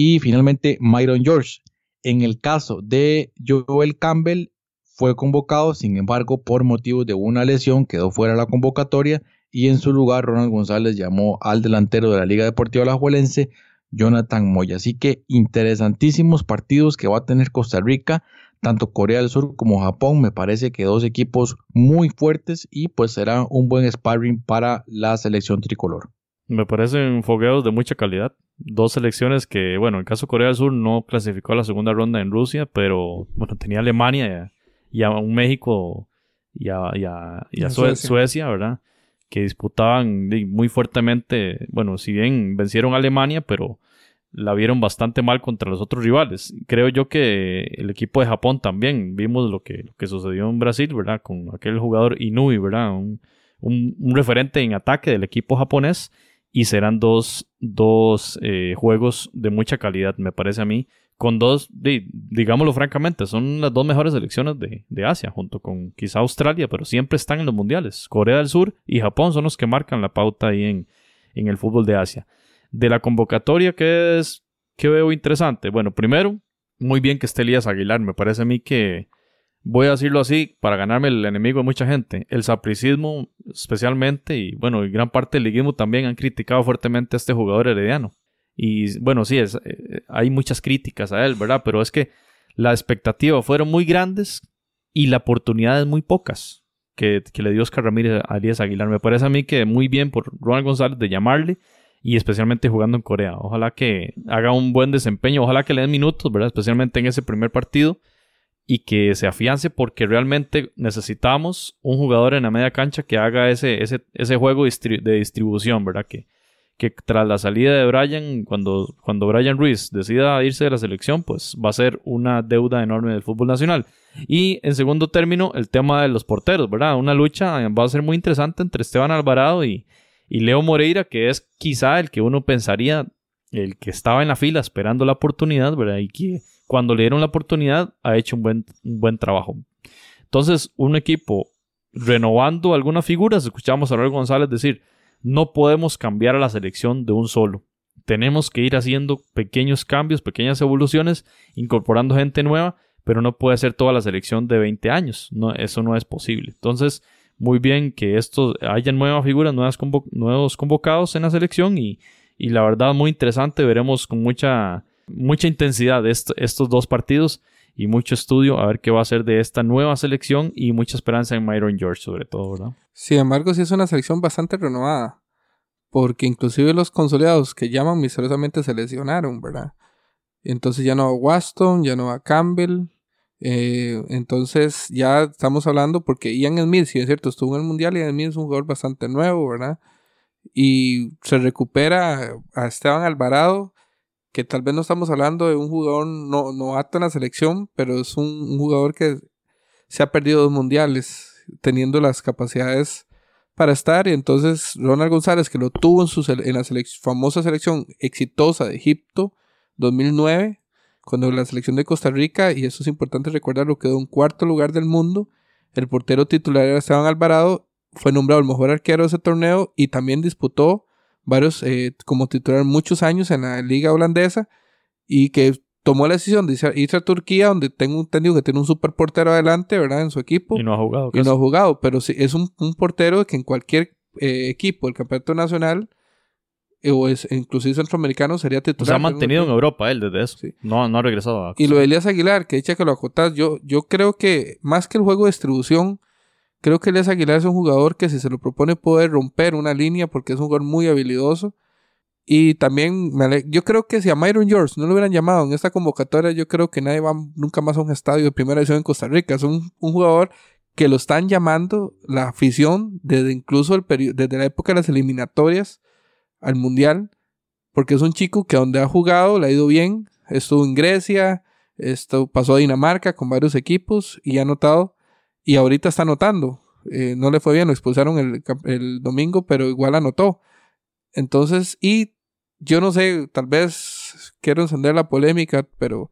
y finalmente Myron George. En el caso de Joel Campbell, fue convocado, sin embargo, por motivo de una lesión, quedó fuera de la convocatoria y en su lugar Ronald González llamó al delantero de la Liga Deportiva Alajuelense, Jonathan Moya. Así que interesantísimos partidos que va a tener Costa Rica, tanto Corea del Sur como Japón. Me parece que dos equipos muy fuertes y pues será un buen sparring para la selección tricolor. Me parecen fogueos de mucha calidad. Dos selecciones que, bueno, en el caso de Corea del Sur no clasificó a la segunda ronda en Rusia, pero bueno, tenía Alemania y a, un México y a, y a, Suecia. Suecia, ¿verdad? Que disputaban muy fuertemente, bueno, si bien vencieron a Alemania, pero la vieron bastante mal contra los otros rivales. Creo yo que el equipo de Japón también, vimos lo que, lo que sucedió en Brasil, ¿verdad? Con aquel jugador Inui, ¿verdad? Un, un, un referente en ataque del equipo japonés y serán dos, dos eh, juegos de mucha calidad, me parece a mí, con dos, digámoslo francamente, son las dos mejores selecciones de, Asia, junto con quizá Australia, pero siempre están en los mundiales. Corea del Sur y Japón son los que marcan la pauta ahí en, en el fútbol de Asia. De la convocatoria, ¿qué es? ¿Qué veo interesante? Bueno, primero, muy bien que esté Elías Aguilar, me parece a mí que voy a decirlo así, para ganarme el enemigo de mucha gente. El sapricismo, especialmente, y bueno, y gran parte del liguismo también han criticado fuertemente a este jugador herediano. Y bueno, sí, es, eh, hay muchas críticas a él, ¿verdad? Pero es que las expectativas fueron muy grandes y la oportunidad es muy pocas que, le dio Oscar Ramírez a Elías Aguilar. Me parece a mí que muy bien por Ronald González de llamarle y especialmente jugando en Corea. Ojalá que haga un buen desempeño, ojalá que le den minutos, ¿verdad? Especialmente en ese primer partido y que se afiance porque realmente necesitamos un jugador en la media cancha que haga ese, ese, ese juego de distribución, ¿verdad? Que, que tras la salida de Brian, cuando, cuando Brian Ruiz decida irse de la selección, pues va a ser una deuda enorme del fútbol nacional. Y en segundo término, el tema de los porteros, ¿verdad? Una lucha va a ser muy interesante entre Esteban Alvarado y, y Leo Moreira, que es quizá el que uno pensaría, el que estaba en la fila esperando la oportunidad, ¿verdad? Y que cuando le dieron la oportunidad, ha hecho un buen, buen trabajo. Entonces, un equipo renovando algunas figuras, escuchamos a Raúl González decir, no podemos cambiar a la selección de un solo. Tenemos que ir haciendo pequeños cambios, pequeñas evoluciones, incorporando gente nueva, pero no puede ser toda la selección de 20 años. No, eso no es posible. Entonces, muy bien que esto haya nuevas figuras, nuevos convocados en la selección y, y la verdad muy interesante. Veremos con mucha mucha intensidad de estos dos partidos y mucho estudio a ver qué va a ser de esta nueva selección y mucha esperanza en Myron George sobre todo, ¿verdad? Sin embargo, sí es una selección bastante renovada, porque inclusive los consolidados que llaman misteriosamente se lesionaron, ¿verdad? Entonces ya no va Waston, ya no va Campbell, eh, entonces ya estamos hablando porque Ian Smith, si es cierto, estuvo en el Mundial y Ian Smith es un jugador bastante nuevo, ¿verdad? Y se recupera a Esteban Alvarado, que tal vez no estamos hablando de un jugador no, novato en la selección, pero es un, jugador que se ha perdido dos mundiales, teniendo las capacidades para estar. Y entonces Ronald González, que lo tuvo en, su, en la famosa selección exitosa de Egipto 2009, cuando la selección de Costa Rica, y eso es importante recordarlo, quedó en cuarto lugar del mundo. El portero titular era Esteban Alvarado, fue nombrado el mejor arquero de ese torneo y también disputó varios eh, como titular muchos años en la liga holandesa y que tomó la decisión de irse a Turquía, donde tengo entendido que tiene un super portero adelante, ¿verdad? En su equipo. Y no ha jugado. Y no ha jugado, pero sí, es un, portero que en cualquier eh, equipo del campeonato nacional eh, o es inclusive centroamericano sería titular. se ha mantenido en Europa él desde eso. No, no ha regresado a... Y lo de Elías Aguilar, que dicha que lo acotas, yo, yo creo que más que el juego de distribución, Creo que Elias Aguilar es un jugador que si se lo propone puede romper una línea porque es un jugador muy habilidoso. Y también yo creo que si a Myron George no lo hubieran llamado en esta convocatoria, yo creo que nadie va nunca más a un estadio de primera edición en Costa Rica. Es un, jugador que lo están llamando la afición desde incluso el desde la época de las eliminatorias al Mundial. Porque es un chico que donde ha jugado le ha ido bien. Estuvo en Grecia, esto, pasó a Dinamarca con varios equipos y ha notado y ahorita está anotando. Eh, no le fue bien, lo expulsaron el, domingo, pero igual anotó. Entonces, y yo no sé, tal vez quiero encender la polémica, pero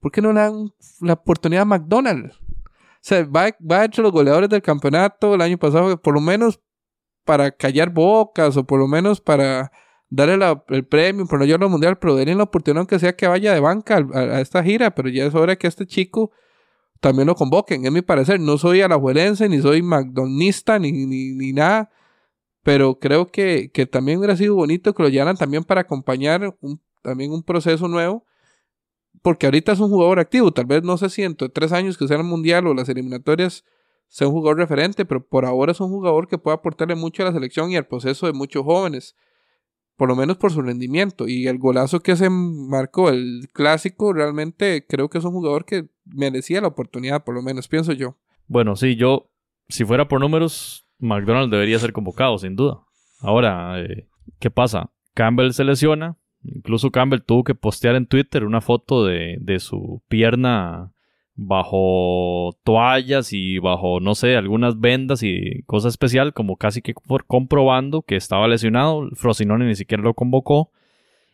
¿por qué no le dan la oportunidad a McDonald's? O sea, va, va entre los goleadores del campeonato el año pasado, por lo menos para callar bocas o por lo menos para darle el premio, pero no llevarlo al mundial, pero denle la oportunidad aunque sea que vaya de banca a, a esta gira, pero ya es hora que este chico también lo convoquen, es mi parecer. No soy alajuelense, ni soy McDonaldista, ni, ni, ni nada, pero creo que, que también hubiera sido bonito que lo llevaran también para acompañar un- también un proceso nuevo, porque ahorita es un jugador activo, tal vez no sé si de tres años que sea el mundial o las eliminatorias sea un jugador referente, pero por ahora es un jugador que puede aportarle mucho a la selección y al proceso de muchos jóvenes, por lo menos por su rendimiento. Y el golazo que se marcó, el clásico, realmente creo que es un jugador que merecía la oportunidad, por lo menos pienso yo. Bueno, sí, yo, si fuera por números, McDonald debería ser convocado, sin duda. Ahora, eh, ¿qué pasa? Campbell se lesiona. Incluso Campbell tuvo que postear en Twitter una foto de, de su pierna bajo toallas y bajo, no sé, algunas vendas y cosa especial, como casi que por comprobando que estaba lesionado. Frosinone ni siquiera lo convocó.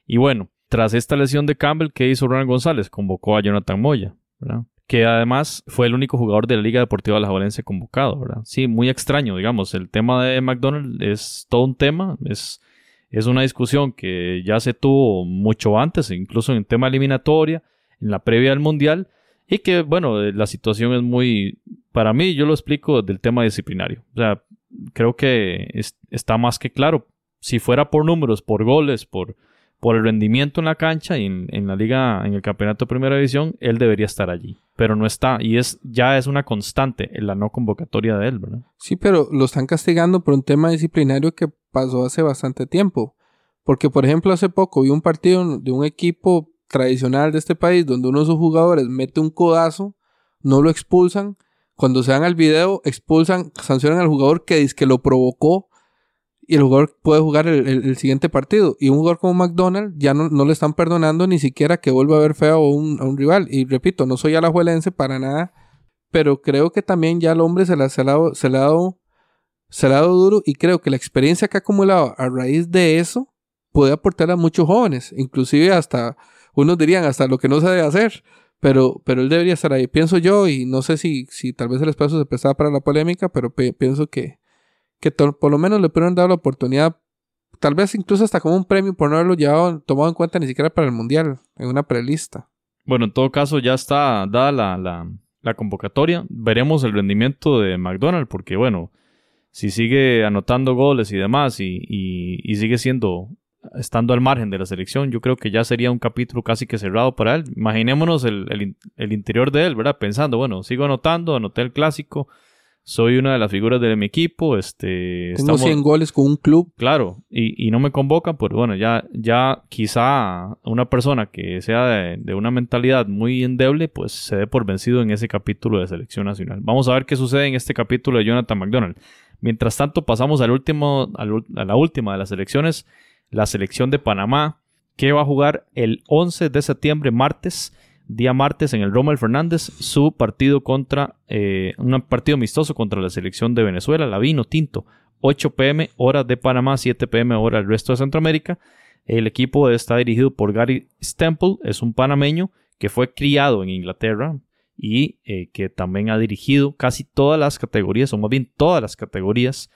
Y bueno, tras esta lesión de Campbell, ¿qué hizo Ronald González? Convocó a Jonathan Moya. Que además fue el único jugador de la Liga Deportiva de la Valencia convocado. Sí, muy extraño, digamos. El tema de McDonald es todo un tema, es, es una discusión que ya se tuvo mucho antes, incluso en tema eliminatoria, en la previa del Mundial, y que, bueno, eh, la situación es muy, para mí, yo lo explico del tema disciplinario. O sea, creo que es- está más que claro. Si fuera por números, por goles, por, por el rendimiento en la cancha y en, en la liga, en el campeonato de primera división, él debería estar allí. Pero no está. Y es, ya es una constante en la no convocatoria de él, ¿verdad? Sí, pero lo están castigando por un tema disciplinario que pasó hace bastante tiempo. Porque, por ejemplo, hace poco vi un partido de un equipo tradicional de este país donde uno de sus jugadores mete un codazo, no lo expulsan. Cuando se dan al video, expulsan, sancionan al jugador que dice que lo provocó y el jugador puede jugar el, el- siguiente partido. Y un jugador como McDonald ya no, no le están perdonando ni siquiera que vuelva a ver feo a un, a un rival. Y repito, no soy alajuelense para nada, pero creo que también ya el hombre se, le ha dado- se ha se le ha dado duro y creo que la experiencia que ha acumulado a raíz de eso puede aportar a muchos jóvenes, inclusive hasta, unos dirían hasta lo que no se debe hacer, pero, pero él debería estar ahí, pienso yo, y no sé si, si tal vez el espacio se prestaba para la polémica, pero pe- pienso que, que por lo menos le pudieron dar la oportunidad, tal vez incluso hasta como un premio por no haberlo llevado, tomado en cuenta ni siquiera para el Mundial, en una prelista. Bueno, en todo caso, ya está dada la, la- convocatoria. Veremos el rendimiento de McDonald, porque bueno, si sigue anotando goles y demás y- y sigue siendo, estando al margen de la selección, yo creo que ya sería un capítulo casi que cerrado para él. Imaginémonos el, el el interior de él, ¿verdad? Pensando, bueno, sigo anotando, anoté el clásico, soy una de las figuras de mi equipo, este... Tengo estamos- 100 goles con un club. Claro, y, y no me convocan, pues bueno, ya, ya quizá una persona que sea de, de una mentalidad muy endeble, pues se dé por vencido en ese capítulo de selección nacional. Vamos a ver qué sucede en este capítulo de Jonathan McDonald. Mientras tanto, pasamos al último, al a la última de las selecciones, la selección de Panamá, que va a jugar el 11 de septiembre, martes, día martes, en el Rommel Fernández, su partido contra, eh, un partido amistoso contra la selección de Venezuela, la Vino Tinto. 8 pm hora de Panamá, 7 pm hora del resto de Centroamérica. El equipo está dirigido por Gary Stemple, es un panameño que fue criado en Inglaterra y eh, que también ha dirigido casi todas las categorías, o más bien todas las categorías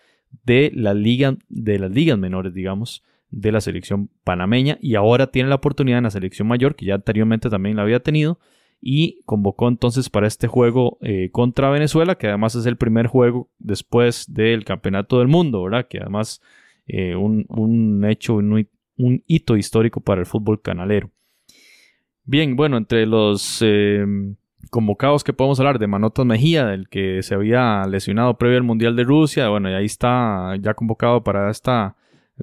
de la liga, de las ligas menores, digamos, de la selección panameña y ahora tiene la oportunidad en la selección mayor, que ya anteriormente también la había tenido, y convocó entonces para este juego eh, contra Venezuela, que además es el primer juego después del Campeonato del Mundo, ¿verdad? Que además eh, un, un hecho, un, un hito histórico para el fútbol canalero. Bien, bueno, entre los eh, convocados que podemos hablar de Manotas Mejía, del que se había lesionado previo al Mundial de Rusia, bueno, y ahí está ya convocado para esta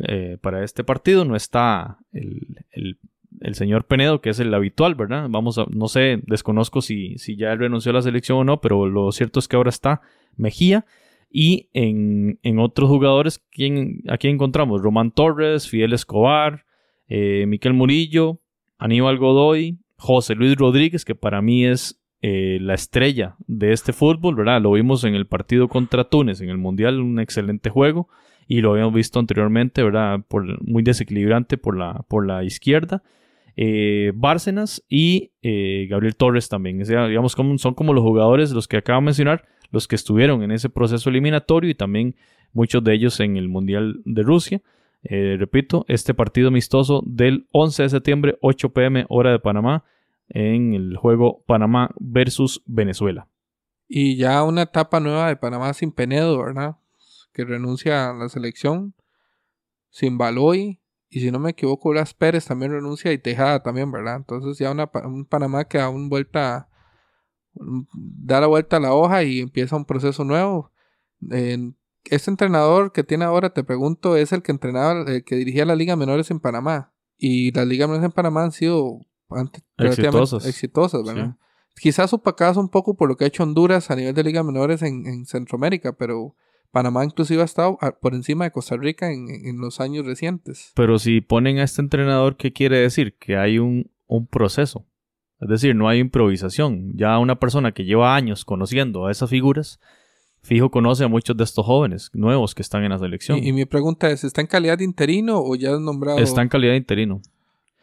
eh, para este partido. No está el, el, señor Penedo, que es el habitual, ¿verdad? Vamos a, no sé, desconozco si, si ya él renunció a la selección o no, pero lo cierto es que ahora está Mejía. Y en, en otros jugadores, ¿quién, aquí encontramos Román Torres, Fidel Escobar, eh, Miquel Murillo, Aníbal Godoy, José Luis Rodríguez, que para mí es eh, la estrella de este fútbol, ¿verdad? Lo vimos en el partido contra Túnez, en el Mundial, un excelente juego y lo habíamos visto anteriormente, ¿verdad? Por, muy desequilibrante por la, por la izquierda. Eh, Bárcenas y eh, Gabriel Torres también. Digamos, son como los jugadores, los que acabo de mencionar, los que estuvieron en ese proceso eliminatorio y también muchos de ellos en el Mundial de Rusia. Eh, repito, este partido amistoso del 11 de septiembre, 8 pm hora de Panamá, en el juego Panamá versus Venezuela. Y ya una etapa nueva de Panamá sin Penedo, ¿verdad? Que renuncia a la selección. Sin Baloy. Y si no me equivoco, Blas Pérez también renuncia y Tejada también, ¿verdad? Entonces ya una, un Panamá que da un vuelta, un- da la vuelta a la hoja y empieza un proceso nuevo. Este entrenador que tiene ahora, te pregunto, es el que entrenaba, el que dirigía la Liga Menores en Panamá. Y las ligas menores en Panamá han sido antes, Exitosas. exitosas, ¿verdad? Quizás opacadas un poco por lo que ha hecho Honduras a nivel de ligas menores en, en Centroamérica, pero Panamá inclusive ha estado a- por encima de Costa Rica en, en los años recientes. Pero si ponen a este entrenador, ¿qué quiere decir? Que hay un, un proceso. Es decir, no hay improvisación. Ya una persona que lleva años conociendo a esas figuras, fijo conoce a muchos de estos jóvenes nuevos que están en la selección. Y, y mi pregunta es, ¿está en calidad de interino o ya es nombrado? Está en calidad de interino.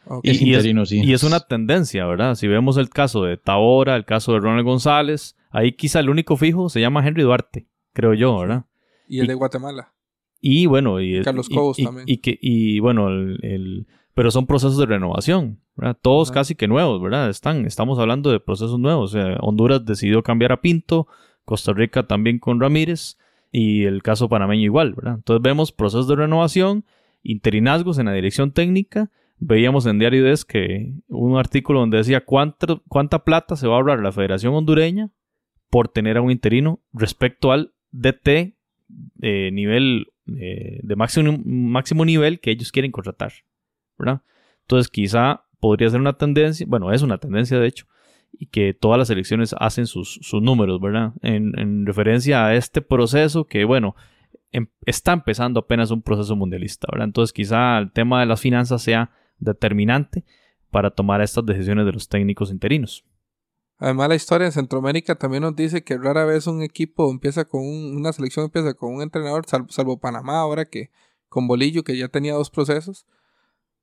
Ok. Es Y- y es- interino, sí. Y es una tendencia, ¿verdad? Si vemos el caso de Tabora, el caso de Ronald González, ahí quizá el único fijo se llama Henry Duarte, creo yo, ¿verdad? Y el de Guatemala. Y bueno, y, Carlos y- Cobos y- también. Y, que, y bueno, el, el- pero son procesos de renovación, ¿verdad? Todos casi que nuevos, ¿verdad? Están, estamos hablando de procesos nuevos. O sea, Honduras decidió cambiar a Pinto, Costa Rica también con Ramírez y el caso panameño igual, ¿verdad? Entonces vemos procesos de renovación, interinazgos en la dirección técnica. Veíamos en Diario Des que un artículo donde decía cuánta, cuánta plata se va a ahorrar la Federación Hondureña por tener a un interino respecto al DT eh, nivel eh, de máximo, máximo nivel que ellos quieren contratar, ¿verdad? Entonces quizá podría ser una tendencia, bueno, es una tendencia de hecho, y que todas las elecciones hacen sus, sus números, ¿verdad? En, en referencia a este proceso que, bueno, em- está empezando apenas un proceso mundialista, ¿verdad? Entonces quizá el tema de las finanzas sea determinante para tomar estas decisiones de los técnicos interinos. Además, la historia en Centroamérica también nos dice que rara vez un equipo empieza con un- una selección empieza con un entrenador, sal- salvo Panamá ahora que con Bolillo que ya tenía dos procesos.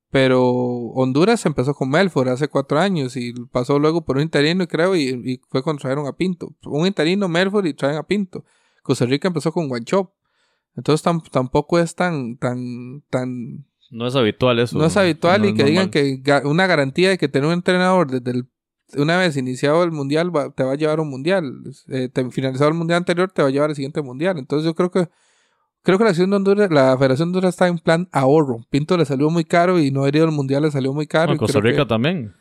Pero Honduras empezó con Melford hace cuatro años y pasó luego por un interino, creo, y, y fue cuando trajeron a Pinto. Un interino, Melford y traen a Pinto. Costa Rica empezó con Guanchop. Entonces tam- tampoco es tan, tan, tan No es habitual eso. no es habitual no y es que digan normal. que ga- una garantía de que tener un entrenador desde el, una vez iniciado el mundial va- te va a llevar a un mundial. Eh, te- finalizado el mundial anterior te va a llevar al siguiente mundial. Entonces yo creo que creo que la Federación de Honduras, la Federación de Honduras está en plan ahorro. Pinto le salió muy caro y no haber ido al mundial le salió muy caro. Y Costa Rica que- también.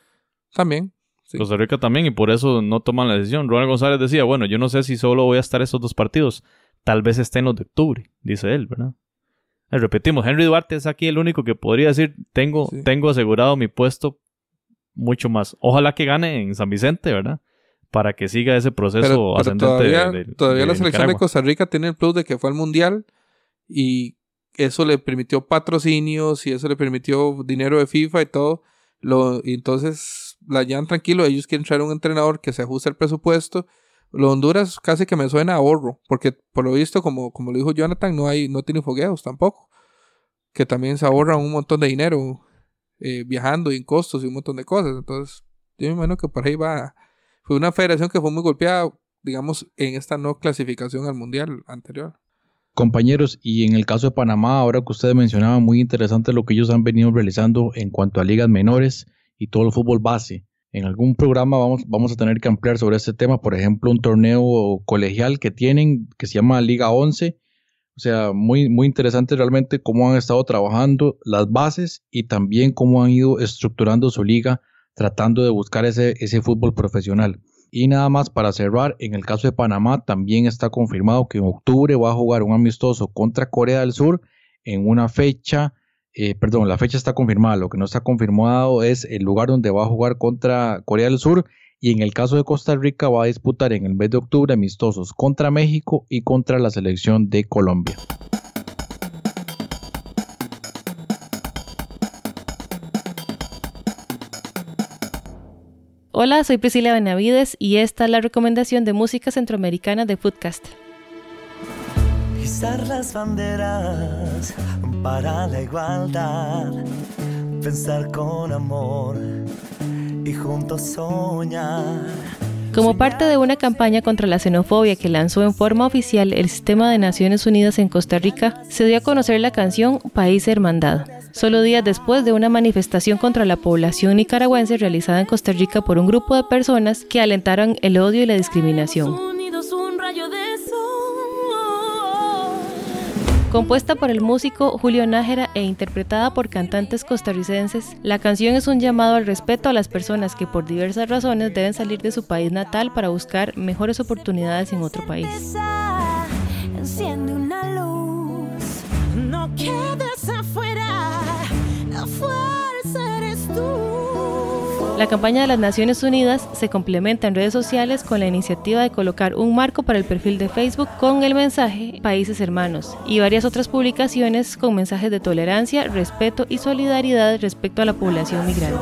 también. sí. Costa Rica también, y por eso no toman la decisión. Ronald González decía, bueno, yo no sé si solo voy a estar estos dos partidos. Tal vez esté en los de octubre, dice él, ¿verdad? Eh, repetimos, Henry Duarte es aquí el único que podría decir, tengo, Sí. tengo asegurado mi puesto mucho más. Ojalá que gane en San Vicente, ¿verdad? Para que siga ese proceso pero, pero ascendente todavía, de, de- todavía de la selección de. Costa Rica tiene el plus de que fue al mundial y eso le permitió patrocinios y eso le permitió dinero de FIFA y todo. Lo, y entonces la llevan tranquilo, ellos quieren traer un entrenador que se ajuste al presupuesto. Lo Honduras casi que me suena a ahorro, porque por lo visto, como, como lo dijo Jonathan, no hay, no tiene fogueos tampoco. Que también se ahorran un montón de dinero eh, viajando y en costos y un montón de cosas. Entonces, yo me imagino que por ahí va. Fue una federación que fue muy golpeada, digamos, en esta no clasificación al mundial anterior. Compañeros, y en el caso de Panamá, ahora que ustedes mencionaban, muy interesante lo que ellos han venido realizando en cuanto a ligas menores y todo el fútbol base. En algún programa vamos, vamos a tener que ampliar sobre este tema, por ejemplo, un torneo colegial que tienen que se llama Liga 11. O sea, muy, muy interesante realmente cómo han estado trabajando las bases y también cómo han ido estructurando su liga, tratando de buscar ese, ese fútbol profesional. Y nada más para cerrar, en el caso de Panamá también está confirmado que en octubre va a jugar un amistoso contra Corea del Sur en una fecha, eh, perdón, la fecha está confirmada, lo que no está confirmado es el lugar donde va a jugar contra Corea del Sur y en el caso de Costa Rica va a disputar en el mes de octubre amistosos contra México y contra la selección de Colombia. Hola, soy Priscila Benavides y esta es la recomendación de música centroamericana de Foodcast. Izar las banderas para la igualdad, pensar con amor y juntos soñar. Como parte de una campaña contra la xenofobia que lanzó en forma oficial el Sistema de Naciones Unidas en Costa Rica, se dio a conocer la canción País Hermandad, solo días después de una manifestación contra la población nicaragüense realizada en Costa Rica por un grupo de personas que alentaron el odio y la discriminación. Compuesta por el músico Julio Nájera e interpretada por cantantes costarricenses, la canción es un llamado al respeto a las personas que por diversas razones deben salir de su país natal para buscar mejores oportunidades en otro país. La campaña de las Naciones Unidas se complementa en redes sociales con la iniciativa de colocar un marco para el perfil de Facebook con el mensaje Países Hermanos y varias otras publicaciones con mensajes de tolerancia, respeto y solidaridad respecto a la población migrante.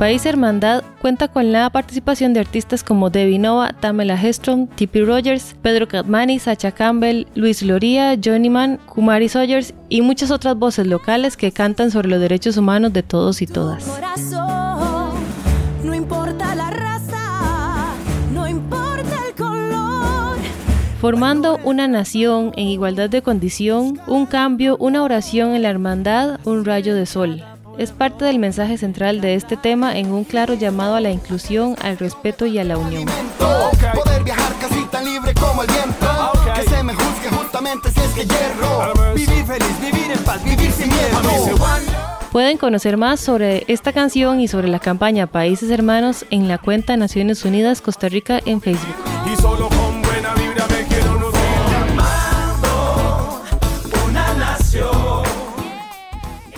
País Hermandad cuenta con la participación de artistas como Debbie Nova, Tamela Hestrom, Tippy Rogers, Pedro Catmani, Sacha Campbell, Luis Loría, Johnny Man, Kumari Sawyers y muchas otras voces locales que cantan sobre los derechos humanos de todos y todas. Corazón. No importa la raza. No importa el color. Formando una nación en igualdad de condición, un cambio, una oración en la hermandad, un rayo de sol. Es parte del mensaje central de este tema en un claro llamado a la inclusión, al respeto y a la unión. Poder viajar casi tan libre como el viento. Que se me juzgue justamente si es que hierro. Vivir feliz, vivir en paz, vivir sin miedo. Pueden conocer más sobre esta canción y sobre la campaña Países Hermanos en la cuenta Naciones Unidas Costa Rica en Facebook.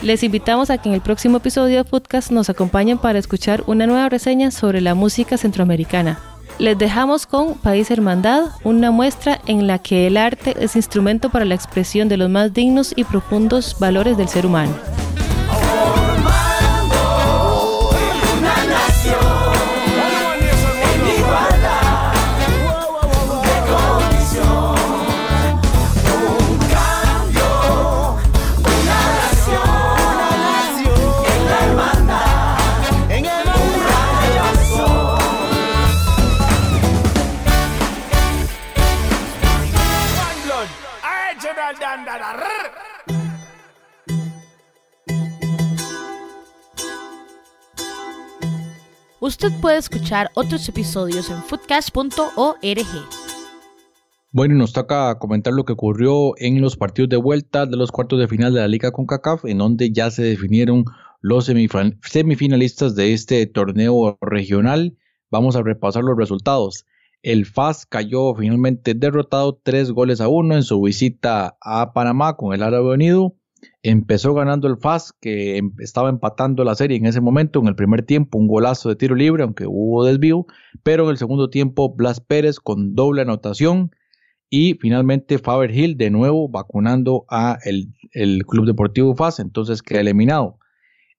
Les invitamos a que en el próximo episodio de Foodcast nos acompañen para escuchar una nueva reseña sobre la música centroamericana. Les dejamos con País Hermandad, una muestra en la que el arte es instrumento para la expresión de los más dignos y profundos valores del ser humano. Usted puede escuchar otros episodios en foodcast.org. Bueno, y nos toca comentar lo que ocurrió en los partidos de vuelta de los cuartos de final de la Liga CONCACAF, en donde ya se definieron los semifinalistas de este torneo regional. Vamos a repasar los resultados. El FAS cayó finalmente derrotado tres goles a uno en su visita a Panamá con el Árabe Unido. Empezó ganando el FAS, que em- estaba empatando la serie en ese momento. En el primer tiempo, un golazo de tiro libre, aunque hubo desvío. Pero en el segundo tiempo, Blas Pérez con doble anotación. Y finalmente Faber Hill de nuevo vacunando a el, el Club Deportivo FAS, entonces queda eliminado.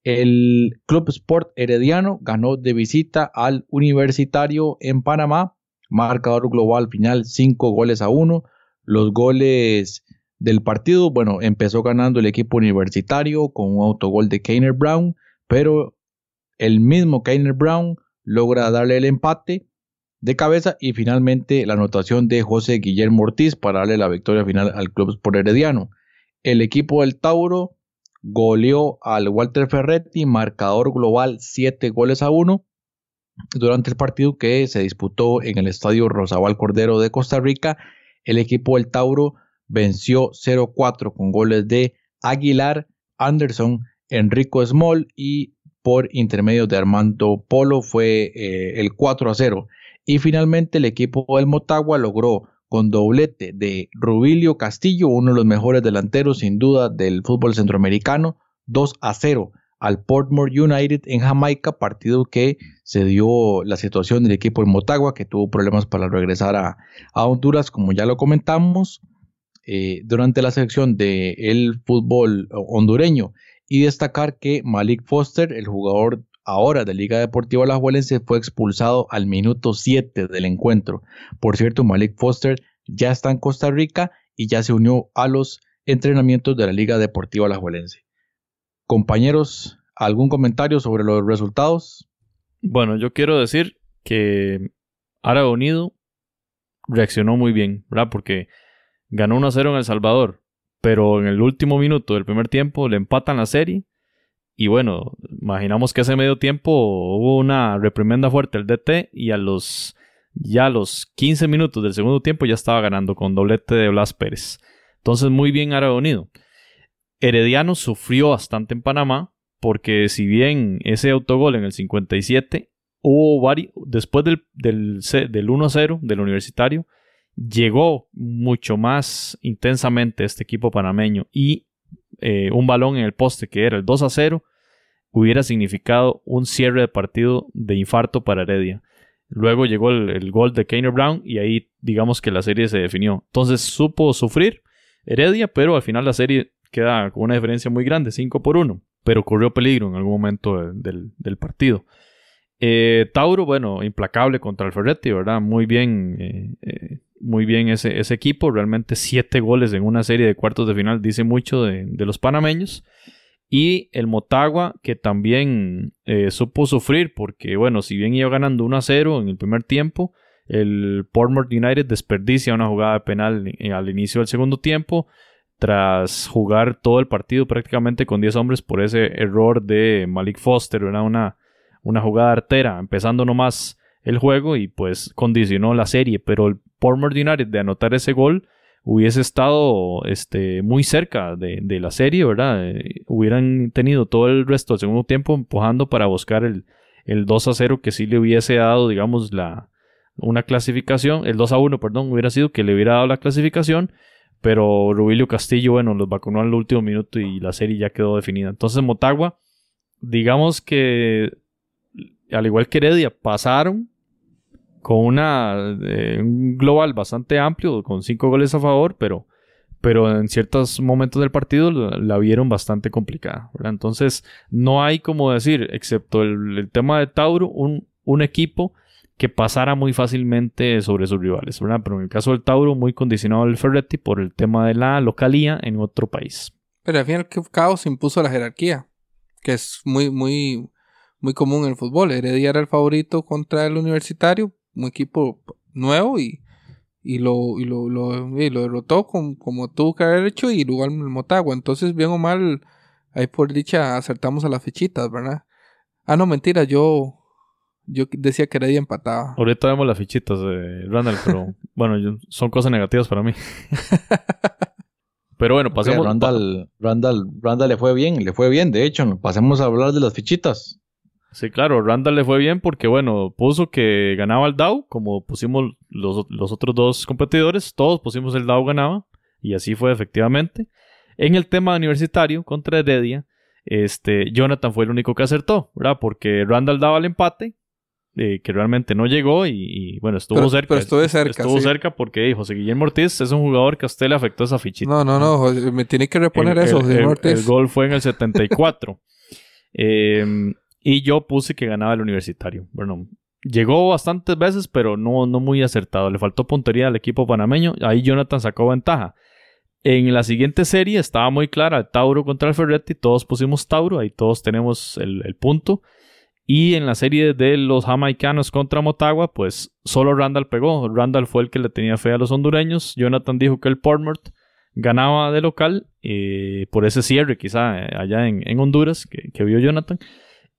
El Club Sport Herediano ganó de visita al Universitario en Panamá, marcador global final 5 goles a 1. Los goles del partido, bueno, empezó ganando el equipo universitario con un autogol de Keiner Brown, pero el mismo Keiner Brown logra darle el empate de cabeza y finalmente la anotación de José Guillermo Ortiz para darle la victoria final al Club Sport Herediano. El equipo del Tauro goleó al Walter Ferretti, marcador global 7 goles a 1 durante el partido que se disputó en el estadio Rosabal Cordero de Costa Rica. El equipo del Tauro venció 0-4 con goles de Aguilar, Anderson, Enrico Small y por intermedio de Armando Polo fue eh, el 4 a 0. Y finalmente el equipo del Motagua logró con doblete de Rubilio Castillo, uno de los mejores delanteros sin duda del fútbol centroamericano, 2 a 0 al Portmore United en Jamaica, partido que se dio la situación del equipo del Motagua, que tuvo problemas para regresar a Honduras, como ya lo comentamos, eh, durante la sección del el fútbol hondureño. Y destacar que Malik Foster, el jugador ahora de Liga Deportiva Alajuelense, fue expulsado al minuto 7 del encuentro. Por cierto, Malik Foster ya está en Costa Rica y ya se unió a los entrenamientos de la Liga Deportiva Alajuelense. Compañeros, ¿algún comentario sobre los resultados? Bueno, yo quiero decir que Árabe Unido reaccionó muy bien, ¿verdad? Porque ganó 1-0 en El Salvador, pero en el último minuto del primer tiempo le empatan la serie. Y bueno, imaginamos que ese medio tiempo hubo una reprimenda fuerte el DT y a los ya a los 15 minutos del segundo tiempo ya estaba ganando con doblete de Blas Pérez. Entonces muy bien Árabe. Herediano sufrió bastante en Panamá porque si bien ese autogol en el 57 hubo varios, después del, del, del 1-0 del universitario, llegó mucho más intensamente este equipo panameño y eh, un balón en el poste que era el 2 0 hubiera significado un cierre de partido de infarto para Heredia. Luego llegó el, gol de Kainer Brown y ahí digamos que la serie se definió. Entonces supo sufrir Heredia, pero al final la serie queda con una diferencia muy grande, 5 por 1. Pero corrió peligro en algún momento del, partido. Eh, Tauro, bueno, implacable contra el Ferretti, ¿verdad? Muy bien, eh, muy bien ese, ese, equipo. Realmente siete goles en una serie de cuartos de final dice mucho de, de los panameños. Y el Motagua, que también eh, supo sufrir, porque bueno, si bien iba ganando 1 a 0 en el primer tiempo, el Portmore United desperdicia una jugada penal al inicio del segundo tiempo, tras jugar todo el partido prácticamente con 10 hombres por ese error de Malik Foster, era una, una jugada artera, empezando nomás el juego y pues condicionó la serie, pero el Portmore United de anotar ese gol hubiese estado este, muy cerca de, la serie, ¿verdad? Eh, hubieran tenido todo el resto del segundo tiempo empujando para buscar el, el 2 a 0 que sí le hubiese dado, digamos, la, una clasificación, el 2 a 1, perdón, hubiera sido que le hubiera dado la clasificación, pero Rubilio Castillo, bueno, los vacunó el último minuto y la serie ya quedó definida. Entonces, Motagua, digamos que, al igual que Heredia, pasaron con una, eh, un global bastante amplio, con cinco goles a favor, pero, pero en ciertos momentos del partido la, vieron bastante complicada. Entonces, no hay como decir, excepto el, tema de Tauro, un, un, equipo que pasara muy fácilmente sobre sus rivales. ¿verdad? Pero en el caso del Tauro, muy condicionado el Ferretti por el tema de la localía en otro país. Pero al fin y al cabo se impuso la jerarquía, que es muy, muy, muy común en el fútbol. Heredia era el favorito contra el universitario, un equipo nuevo y, y, lo, y, lo, lo, derrotó como tuvo que haber hecho y igual el Motagua. Entonces, bien o mal, ahí por dicha acertamos a las fichitas, ¿verdad? Ah, no, mentira, yo, yo decía que era día empatado. Ahorita vemos las fichitas de Randall, pero bueno, son cosas negativas para mí. pero bueno, pasemos. Randall, Randall, Randall le fue bien, le fue bien, de hecho, pasemos a hablar de las fichitas. Sí, claro, Randall le fue bien porque, bueno, puso que ganaba el Dow, como pusimos los, otros dos competidores, todos pusimos el Dow ganaba, y así fue efectivamente. En el tema universitario contra Heredia, este, Jonathan fue el único que acertó, ¿verdad? Porque Randall daba el empate, eh, que realmente no llegó y, bueno, estuvo cerca. Pero estuvo cerca. Estuvo cerca porque José Guillermo Ortiz es un jugador que a usted le afectó esa fichita. No, no, no, me tiene que reponer eso, el, Ortiz. El gol fue en el 74. eh, y yo puse que ganaba el universitario. Bueno, llegó bastantes veces, pero no, no muy acertado. Le faltó puntería al equipo panameño. Ahí Jonathan sacó ventaja. En la siguiente serie estaba muy clara el Tauro contra el Ferretti. Todos pusimos Tauro, ahí todos tenemos el, punto. Y en la serie de los jamaicanos contra Motagua, pues solo Randall pegó. Randall fue el que le tenía fe a los hondureños. Jonathan dijo que el Portmort ganaba de local eh, por ese cierre quizá eh, allá en, Honduras que, que, vio Jonathan.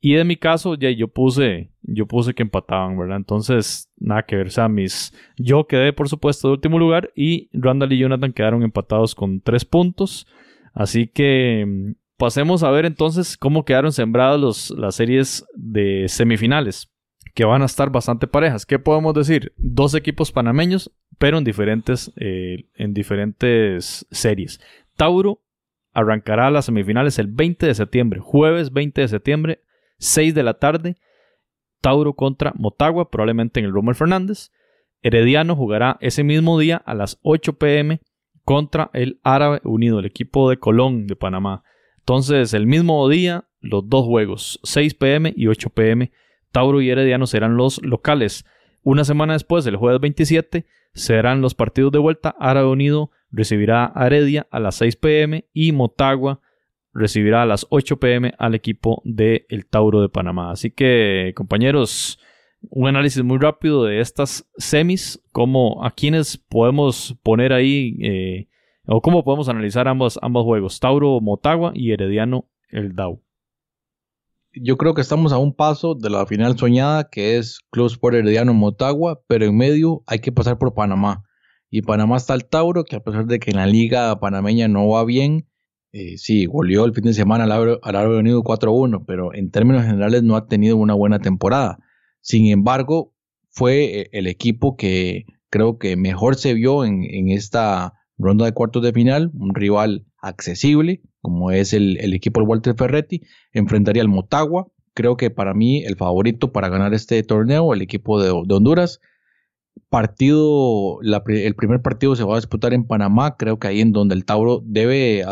Y de mi caso, ya yo puse, yo puse que empataban, ¿verdad? Entonces, nada que ver. O sea, mis, yo quedé, por supuesto, de último lugar y Randall y Jonathan quedaron empatados con tres puntos. Así que mm, pasemos a ver entonces cómo quedaron sembradas los, las series de semifinales, que van a estar bastante parejas. ¿Qué podemos decir? Dos equipos panameños, pero en diferentes, eh, en diferentes series. Tauro arrancará las semifinales el 20 de septiembre, jueves 20 de septiembre 6 de la tarde, Tauro contra Motagua, probablemente en el Romer Fernández. Herediano jugará ese mismo día a las 8 pm contra el Árabe Unido, el equipo de Colón de Panamá. Entonces, el mismo día, los dos juegos, 6 pm y 8 pm. Tauro y Herediano serán los locales. Una semana después, el jueves 27, serán los partidos de vuelta. Árabe Unido recibirá a Heredia a las 6 pm y Motagua recibirá a las 8 pm al equipo de El Tauro de Panamá. Así que, compañeros, un análisis muy rápido de estas semis, como a quienes podemos poner ahí, eh, o cómo podemos analizar ambos, ambos juegos, Tauro Motagua y Herediano El Dau. Yo creo que estamos a un paso de la final soñada, que es Club Sport Herediano Motagua, pero en medio hay que pasar por Panamá. Y Panamá está el Tauro, que a pesar de que en la liga panameña no va bien, eh, sí, goleó el fin de semana al Árabe Unido 4-1, pero en términos generales no ha tenido una buena temporada. Sin embargo, fue eh, el equipo que creo que mejor se vio en, esta ronda de cuartos de final, un rival accesible, como es el, equipo del Walter Ferretti, enfrentaría al Motagua. Creo que para mí el favorito para ganar este torneo, el equipo de, Honduras. Partido, el primer partido se va a disputar en Panamá, creo que ahí en donde el Tauro debe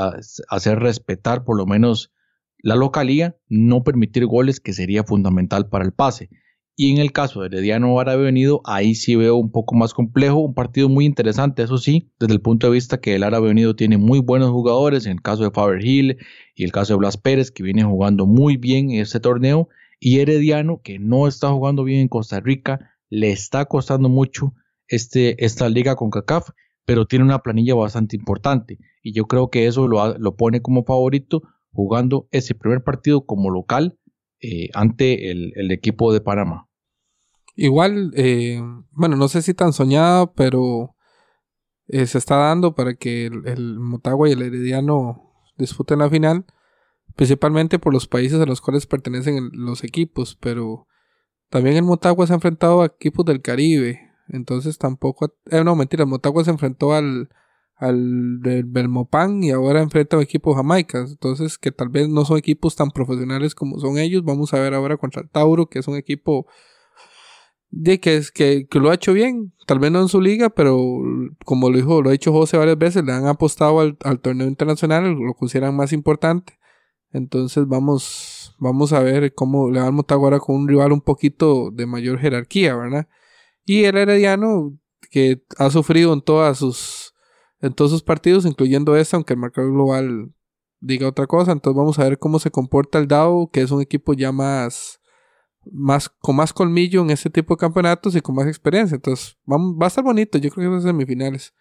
hacer respetar por lo menos la localía, no permitir goles que sería fundamental para el pase. Y en el caso de Herediano Árabe Unido, ahí sí veo un poco más complejo, un partido muy interesante, eso sí, desde el punto de vista que el Árabe Unido tiene muy buenos jugadores, en el caso de Faber Hill y el caso de Blas Pérez, que viene jugando muy bien en este torneo, y Herediano, que no está jugando bien en Costa Rica, le está costando mucho este, esta liga con CACAF, pero tiene una planilla bastante importante, y yo creo que eso lo, lo pone como favorito jugando ese primer partido como local eh, ante el, equipo de Panamá. Igual, eh, bueno, no sé si tan soñado, pero eh, se está dando para que el, Motagua y el Herediano disputen la final, principalmente por los países a los cuales pertenecen los equipos, pero también el Motagua se ha enfrentado a equipos del Caribe, entonces tampoco, no mentira, el Motagua se enfrentó al, al del y ahora enfrenta a un equipo Jamaica. Entonces, que tal vez no son equipos tan profesionales como son ellos. Vamos a ver ahora contra el Tauro, que es un equipo de que, es, que, lo ha hecho bien. Tal vez no en su liga, pero como lo dijo, lo ha dicho José varias veces, le han apostado al, torneo internacional, lo consideran más importante. Entonces vamos, vamos a ver cómo le va al Motagua ahora con un rival un poquito de mayor jerarquía, ¿verdad? Y el Herediano, que ha sufrido en todas sus en todos sus partidos, incluyendo este, aunque el marcador global diga otra cosa. Entonces vamos a ver cómo se comporta el DAO, que es un equipo ya más, más con más colmillo en este tipo de campeonatos y con más experiencia. Entonces va a estar bonito, yo creo que son semifinales.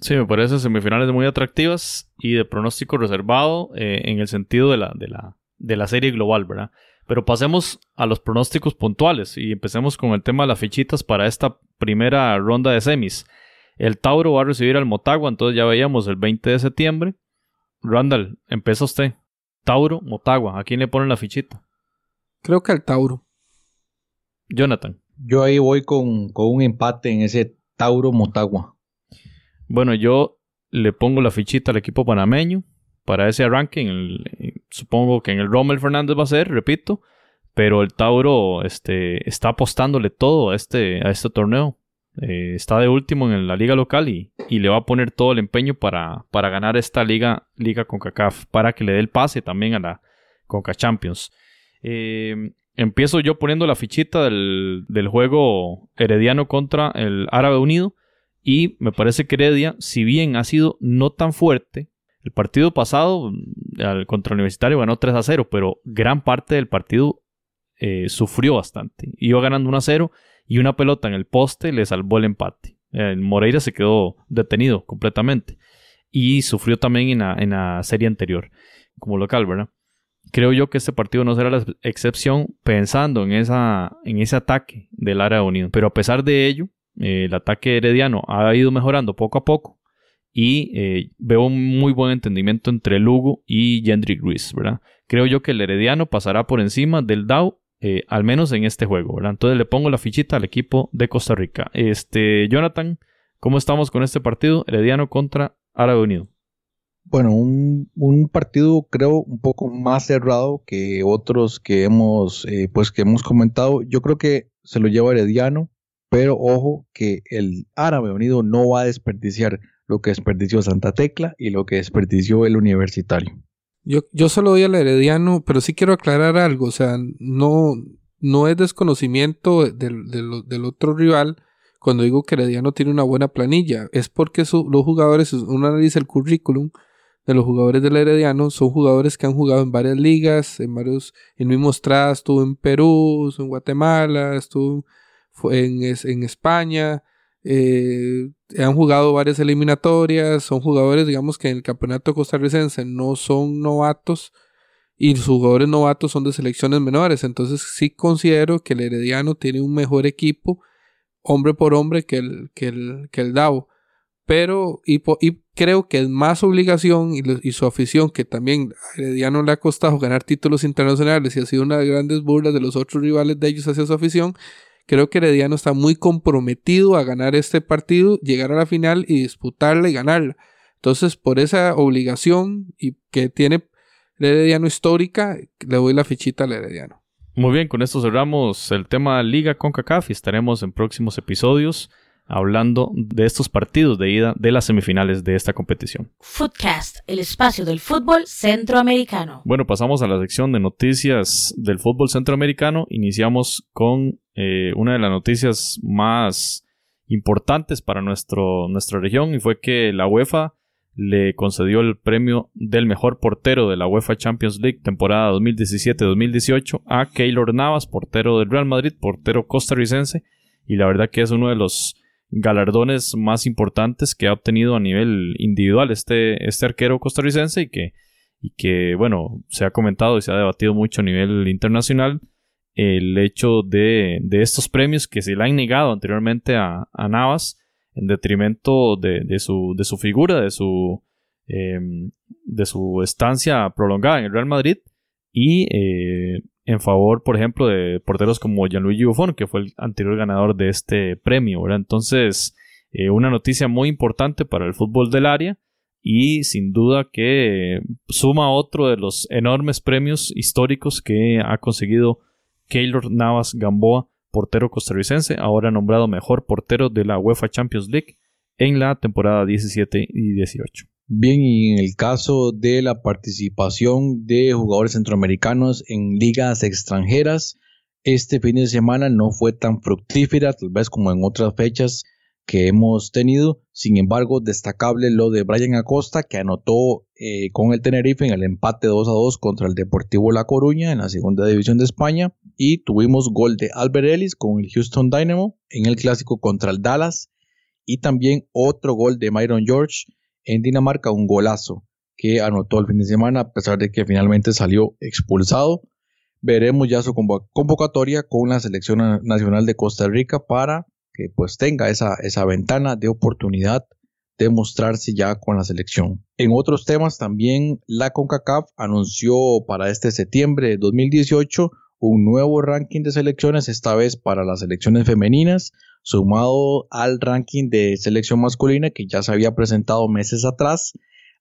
Sí, me parece semifinales muy atractivas y de pronóstico reservado eh, en el sentido de la, de, la, de la serie global, ¿verdad? Pero pasemos a los pronósticos puntuales y empecemos con el tema de las fichitas para esta primera ronda de semis. El Tauro va a recibir al Motagua, entonces ya veíamos el 20 de septiembre. Randall, empieza usted. Tauro, Motagua, ¿a quién le ponen la fichita? Creo que al Tauro. Jonathan. Yo ahí voy con, un empate en ese Tauro Motagua. Bueno, yo le pongo la fichita al equipo panameño para ese arranque. supongo que en el Rommel Fernández va a ser, repito. Pero el Tauro este, está apostándole todo a este, a este torneo. Eh, está de último en la liga local y, le va a poner todo el empeño para, para ganar esta liga, liga CONCACAF, para que le dé el pase también a la CONCA Champions. Eh, empiezo yo poniendo la fichita del, juego Herediano contra el Árabe Unido y me parece que Heredia, si bien ha sido no tan fuerte, el partido pasado contra el Universitario ganó 3 a 0, pero gran parte del partido eh, sufrió bastante. Iba ganando 1 a 0 y una pelota en el poste le salvó el empate. El Moreira se quedó detenido completamente y sufrió también en la, serie anterior como local, ¿verdad? Creo yo que este partido no será la excepción pensando en, esa, en ese ataque del área de unión. Pero a pesar de ello, el ataque herediano ha ido mejorando poco a poco y eh, veo un muy buen entendimiento entre Lugo y Gendry Ruiz, ¿verdad? Creo yo que el herediano pasará por encima del DAO eh, al menos en este juego, ¿verdad? Entonces le pongo la fichita al equipo de Costa Rica. Este, Jonathan, ¿cómo estamos con este partido? Herediano contra Árabe Unido. Bueno, un, partido creo un poco más cerrado que otros que hemos, eh, pues que hemos comentado. Yo creo que se lo lleva Herediano, pero ojo que el Árabe Unido no va a desperdiciar lo que desperdició Santa Tecla y lo que desperdició el Universitario. Yo, yo solo doy al Herediano, pero sí quiero aclarar algo. O sea, no, no es desconocimiento del, del, otro rival cuando digo que Herediano tiene una buena planilla. Es porque los jugadores, uno analiza el currículum, de los jugadores del Herediano son jugadores que han jugado en varias ligas, en varios, en mismo Estrada estuvo en Perú, estuvo en Guatemala, estuvo en, en España, eh, han jugado varias eliminatorias, son jugadores, digamos, que en el campeonato costarricense no son novatos y los jugadores novatos son de selecciones menores. Entonces sí considero que el Herediano tiene un mejor equipo, hombre por hombre, que el, que el, que el Davo. Pero, y, creo que es más obligación y, su afición, que también a Herediano le ha costado ganar títulos internacionales y ha sido una de las grandes burlas de los otros rivales de ellos hacia su afición, Creo que Herediano está muy comprometido a ganar este partido, llegar a la final y disputarla y ganarla. Entonces, por esa obligación y que tiene el Herediano histórica, le doy la fichita al Herediano. Muy bien, con esto cerramos el tema Liga con CACAF y estaremos en próximos episodios hablando de estos partidos de ida de las semifinales de esta competición. Footcast, el espacio del fútbol centroamericano. Bueno, pasamos a la sección de noticias del fútbol centroamericano. Iniciamos con eh, una de las noticias más importantes para nuestro, nuestra región y fue que la UEFA le concedió el premio del mejor portero de la UEFA Champions League temporada 2017-2018 a Keylor Navas, portero del Real Madrid, portero costarricense, y la verdad que es uno de los galardones más importantes que ha obtenido a nivel individual este, este arquero costarricense y que, y que, bueno, se ha comentado y se ha debatido mucho a nivel internacional el hecho de, de estos premios que se le han negado anteriormente a, Navas en detrimento de, su, de su figura, de su, em, de su estancia prolongada en el Real Madrid y eh, en favor, por ejemplo, de porteros como Gianluigi Buffon, que fue el anterior ganador de este premio, ¿verdad? Entonces, eh, una noticia muy importante para el fútbol del área y sin duda que suma otro de los enormes premios históricos que ha conseguido Keylor Navas Gamboa, portero costarricense, ahora nombrado mejor portero de la UEFA Champions League en la temporada 17 y 18. Bien, y en el caso de la participación de jugadores centroamericanos en ligas extranjeras, este fin de semana no fue tan fructífera, tal vez como en otras fechas que hemos tenido. Sin embargo, destacable lo de Brian Acosta, que anotó eh, con el Tenerife en el empate 2 a 2 contra el Deportivo La Coruña en la segunda división de España. Y tuvimos gol de Albert Ellis con el Houston Dynamo en el clásico contra el Dallas. Y también otro gol de Myron George en Dinamarca, un golazo que anotó el fin de semana, a pesar de que finalmente salió expulsado. Veremos ya su convocatoria con la selección nacional de Costa Rica para que pues tenga esa, esa ventana de oportunidad de mostrarse ya con la selección. En otros temas también la CONCACAF anunció para este septiembre de 2018 un nuevo ranking de selecciones, esta vez para las selecciones femeninas, sumado al ranking de selección masculina que ya se había presentado meses atrás.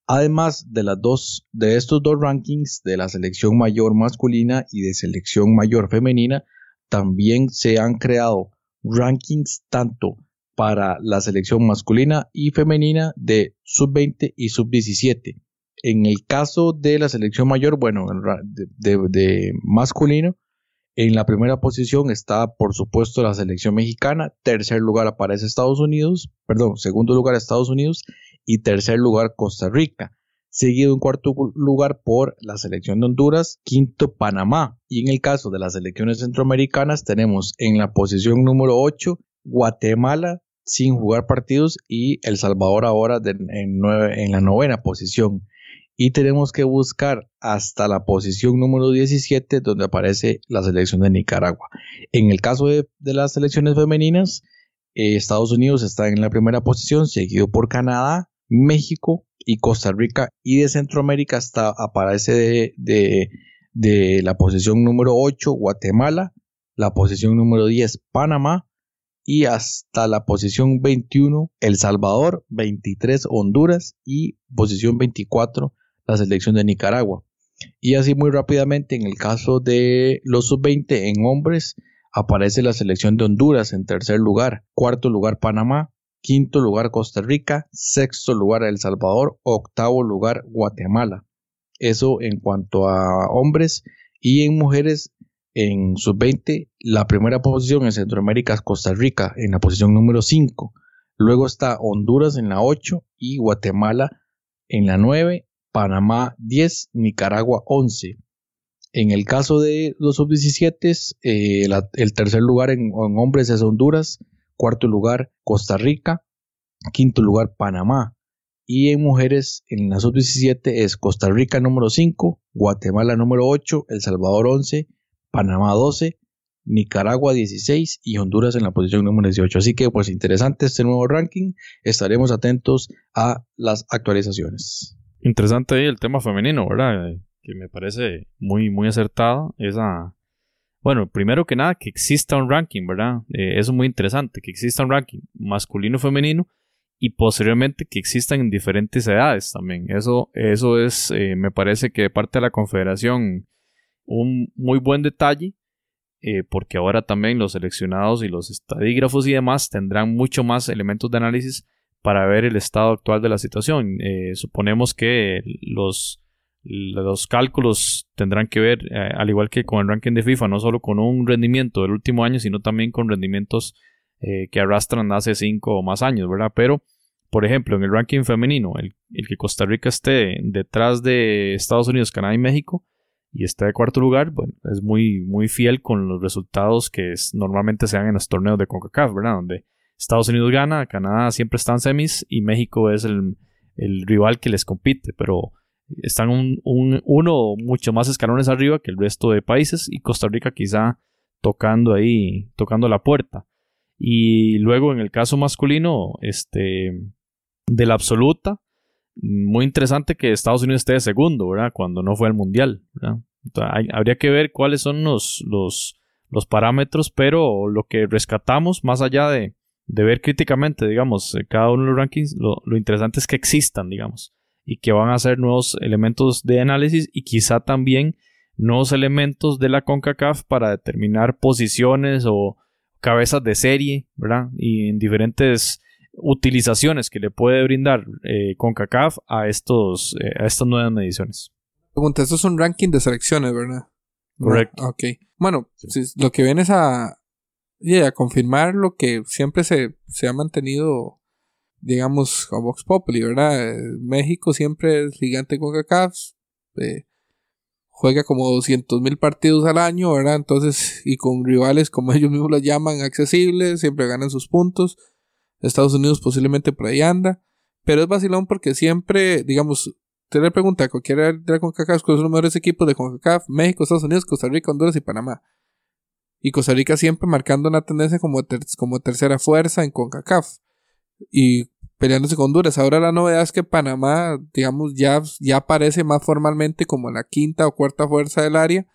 Además de las dos de estos dos rankings de la selección mayor masculina y de selección mayor femenina, también se han creado rankings tanto para la selección masculina y femenina de sub-20 y sub-17. En el caso de la selección mayor, bueno, de, de masculino, en la primera posición está, por supuesto, la selección mexicana. Tercer lugar aparece Estados Unidos. Perdón, segundo lugar Estados Unidos. Y tercer lugar Costa Rica. Seguido en cuarto lugar por la selección de Honduras. Quinto Panamá. Y en el caso de las selecciones centroamericanas tenemos en la posición número 8 Guatemala sin jugar partidos y El Salvador ahora en la novena posición y tenemos que buscar hasta la posición número 17 donde aparece la selección de Nicaragua. En el caso de, las selecciones femeninas, eh, Estados Unidos está en la primera posición, seguido por Canadá, México y Costa Rica. Y de Centroamérica está, aparece de, de la posición número 8 Guatemala, la posición número 10 Panamá y hasta la posición 21 El Salvador, 23 Honduras y posición 24 la selección de Nicaragua. Y así muy rápidamente, en el caso de los sub-20 en hombres, aparece la selección de Honduras en tercer lugar, cuarto lugar Panamá, quinto lugar Costa Rica, sexto lugar El Salvador, octavo lugar Guatemala. Eso en cuanto a hombres y en mujeres en sub-20, la primera posición en Centroamérica es Costa Rica en la posición número 5. Luego está Honduras en la 8 y Guatemala en la 9 Panamá 10, Nicaragua 11. En el caso de los sub-17, eh, el tercer lugar en, en, hombres es Honduras, cuarto lugar Costa Rica, quinto lugar Panamá. Y en mujeres, en la sub-17 es Costa Rica número 5, Guatemala número 8, El Salvador 11, Panamá 12, Nicaragua 16 y Honduras en la posición número 18. Así que pues interesante este nuevo ranking. Estaremos atentos a las actualizaciones. Interesante ahí el tema femenino, ¿verdad? Que me parece muy, muy acertado. Esa... Bueno, primero que nada, que exista un ranking, ¿verdad? Eh, eso es muy interesante, que exista un ranking masculino-femenino y posteriormente que existan en diferentes edades también. Eso, eso es, eh, me parece que de parte de la Confederación, un muy buen detalle eh, porque ahora también los seleccionados y los estadígrafos y demás tendrán mucho más elementos de análisis para ver el estado actual de la situación. Eh, suponemos que los, los cálculos tendrán que ver, eh, al igual que con el ranking de FIFA, no solo con un rendimiento del último año, sino también con rendimientos que arrastran hace cinco o más años, ¿verdad? Pero, por ejemplo, en el ranking femenino, el, el que Costa Rica esté detrás de Estados Unidos, Canadá y México, y está de cuarto lugar, bueno, es muy, muy fiel con los resultados que normalmente se dan en los torneos de CONCACAF, ¿verdad? Donde Estados Unidos gana, Canadá siempre está en semis y México es el, rival que les compite, pero están un, uno mucho más escalones arriba que el resto de países y Costa Rica quizá tocando ahí, tocando la puerta. Y luego en el caso masculino, este, de la absoluta, muy interesante que Estados Unidos esté de segundo, ¿verdad? Cuando no fue al mundial, ¿verdad? habría que ver cuáles son los, los, los, parámetros, pero lo que rescatamos, más allá de, de ver críticamente, digamos, eh, cada uno de los rankings, lo, lo, interesante es que existan, digamos, y que van a ser nuevos elementos de análisis y quizá también nuevos elementos de la CONCACAF para determinar posiciones o cabezas de serie, ¿verdad? Y en diferentes utilizaciones que le puede brindar eh, CONCACAF a, estos, eh, a estas nuevas mediciones. Pregunta, estos son ranking de selecciones, ¿verdad? Correcto. ok. Bueno, lo que viene es a, a confirmar lo que siempre se, se ha mantenido, digamos, a Vox Populi, ¿verdad? Eh, México siempre es gigante CONCACAF, eh, juega como 200 mil partidos al año, ¿verdad? Entonces, y con rivales como ellos mismos los llaman accesibles, siempre ganan sus puntos. Estados Unidos posiblemente por ahí anda. Pero es vacilón porque siempre, digamos, usted le pregunta a cualquiera de la CONCACAF cuáles son los mejores equipos de CONCACAF, México, Estados Unidos, Costa Rica, Honduras y Panamá. Y Costa Rica siempre marcando una tendencia como, tercera fuerza en CONCACAF. Y peleándose con Honduras. Ahora la novedad es que Panamá, digamos, ya, ya aparece más formalmente como la quinta o cuarta fuerza del área.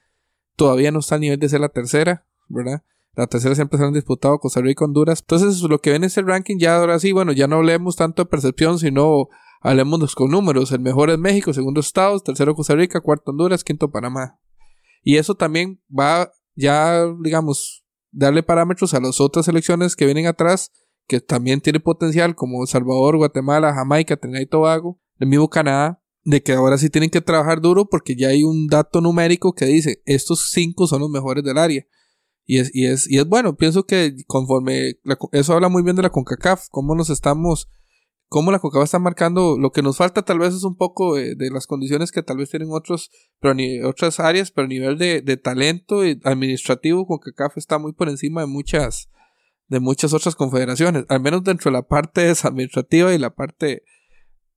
Todavía no está a nivel de ser la tercera, ¿verdad? La tercera siempre se han disputado Costa Rica y Honduras. Entonces, lo que ven es el ranking, ya ahora sí, bueno, ya no hablemos tanto de percepción, sino hablemos con números. El mejor es México, segundo Estados, tercero Costa Rica, cuarto Honduras, quinto Panamá. Y eso también va ya, digamos, darle parámetros a las otras selecciones que vienen atrás, que también tienen potencial, como Salvador, Guatemala, Jamaica, Trinidad y Tobago, el mismo Canadá, de que ahora sí tienen que trabajar duro porque ya hay un dato numérico que dice, estos cinco son los mejores del área. Y es, y es, y es bueno, pienso que conforme, eso habla muy bien de la CONCACAF, cómo nos estamos, cómo la CONCACAF está marcando, lo que nos falta tal vez es un poco de, las condiciones que tal vez tienen otros, pero ni, otras áreas, pero a nivel de, de talento administrativo, CONCACAF está muy por encima de muchas, de muchas otras confederaciones, al menos dentro de la parte administrativa y la parte,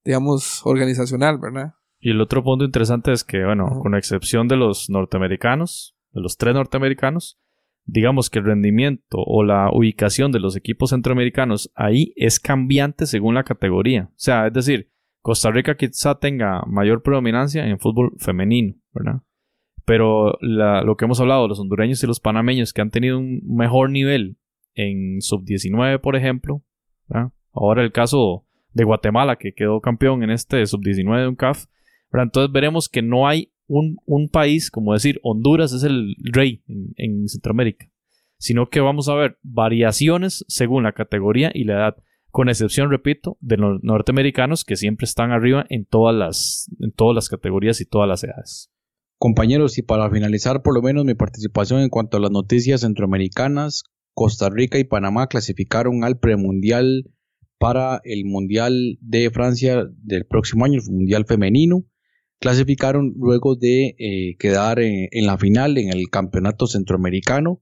digamos, organizacional, ¿verdad? Y el otro punto interesante es que, bueno, con excepción de los norteamericanos, de los tres norteamericanos, digamos que el rendimiento o la ubicación de los equipos centroamericanos ahí es cambiante según la categoría. O sea, es decir, Costa Rica quizá tenga mayor predominancia en fútbol femenino, ¿verdad? Pero lo que hemos hablado, los hondureños y los panameños que han tenido un mejor nivel en sub-19, por ejemplo, ahora el caso de Guatemala que quedó campeón en este sub-19 de un CAF, entonces veremos que no hay un, país, como decir, Honduras es el rey en, Centroamérica, sino que vamos a ver variaciones según la categoría y la edad, con excepción, repito, de los norteamericanos que siempre están arriba en todas las, en todas las categorías y todas las edades. Compañeros, y para finalizar por lo menos mi participación en cuanto a las noticias centroamericanas, Costa Rica y Panamá clasificaron al premundial para el Mundial de Francia del próximo año, el Mundial Femenino. Clasificaron luego de eh, quedar en, la final en el Campeonato Centroamericano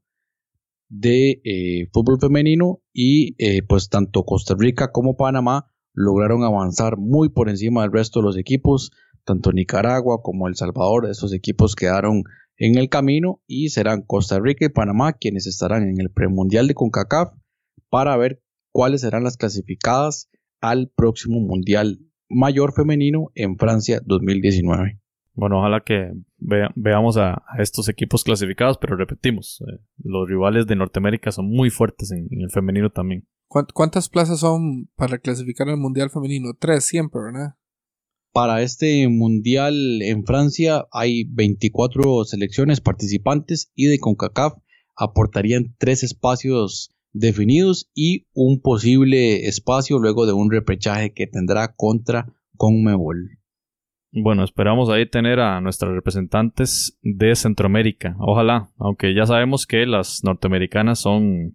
de eh, Fútbol Femenino y eh, pues tanto Costa Rica como Panamá lograron avanzar muy por encima del resto de los equipos, tanto Nicaragua como El Salvador, esos equipos quedaron en el camino y serán Costa Rica y Panamá quienes estarán en el premundial de CONCACAF para ver cuáles serán las clasificadas al próximo Mundial Mayor Femenino en Francia 2019. Bueno, ojalá que veamos a, estos equipos clasificados, pero repetimos, eh, los rivales de Norteamérica son muy fuertes en, el femenino también. ¿Cuántas plazas son para clasificar al Mundial Femenino? Tres siempre, ¿verdad? Para este Mundial en Francia hay 24 selecciones participantes y de CONCACAF aportarían tres espacios definidos y un posible espacio luego de un repechaje que tendrá contra Conmebol. Bueno, esperamos ahí tener a nuestras representantes de Centroamérica. Ojalá, aunque ya sabemos que las norteamericanas son,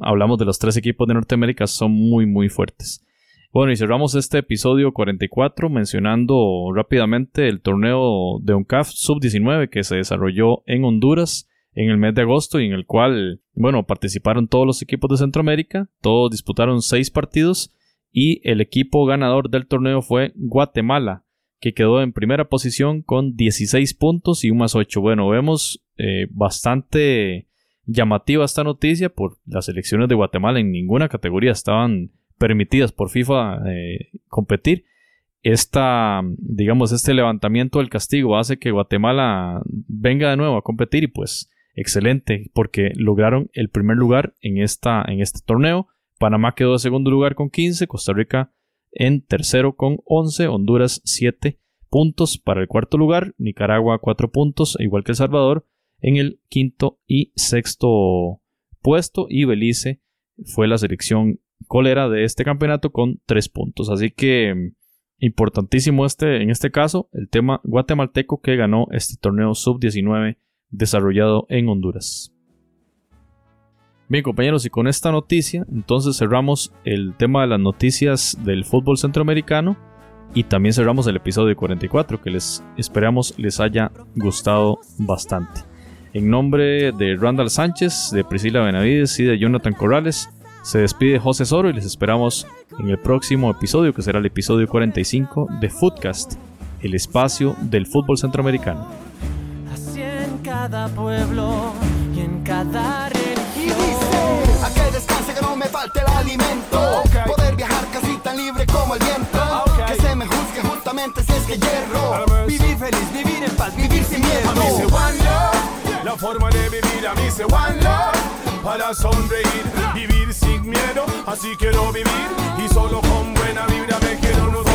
hablamos de los tres equipos de Norteamérica, son muy, muy fuertes. Bueno, y cerramos este episodio 44 mencionando rápidamente el torneo de UNCAF Sub-19 que se desarrolló en Honduras en el mes de agosto y en el cual, bueno, participaron todos los equipos de Centroamérica, todos disputaron seis partidos y el equipo ganador del torneo fue Guatemala, que quedó en primera posición con 16 puntos y un más 8. Bueno, vemos eh, bastante llamativa esta noticia por las elecciones de Guatemala en ninguna categoría estaban permitidas por FIFA eh, competir. Esta, digamos, este levantamiento del castigo hace que Guatemala venga de nuevo a competir y pues excelente porque lograron el primer lugar en, esta, en este torneo. Panamá quedó en segundo lugar con 15, Costa Rica en tercero con 11, Honduras 7 puntos para el cuarto lugar, Nicaragua 4 puntos, igual que El Salvador, en el quinto y sexto puesto y Belice fue la selección colera de este campeonato con 3 puntos. Así que importantísimo este, en este caso, el tema guatemalteco que ganó este torneo sub-19 desarrollado en Honduras. Bien compañeros, y con esta noticia entonces cerramos el tema de las noticias del fútbol centroamericano y también cerramos el episodio 44 que les esperamos les haya gustado bastante. En nombre de Randall Sánchez, de Priscila Benavides y de Jonathan Corrales, se despide José Soro y les esperamos en el próximo episodio que será el episodio 45 de Footcast, el espacio del fútbol centroamericano cada pueblo y en cada religión. a que descanse que no me falte el alimento. Poder viajar casi tan libre como el viento. Que se me juzgue justamente si es que hierro. Vivir feliz, vivir en paz, vivir sin miedo. A mí se one love, la forma de vivir. A mí se one love, para sonreír, vivir sin miedo. Así quiero vivir y solo con buena vibra me quiero nutrir.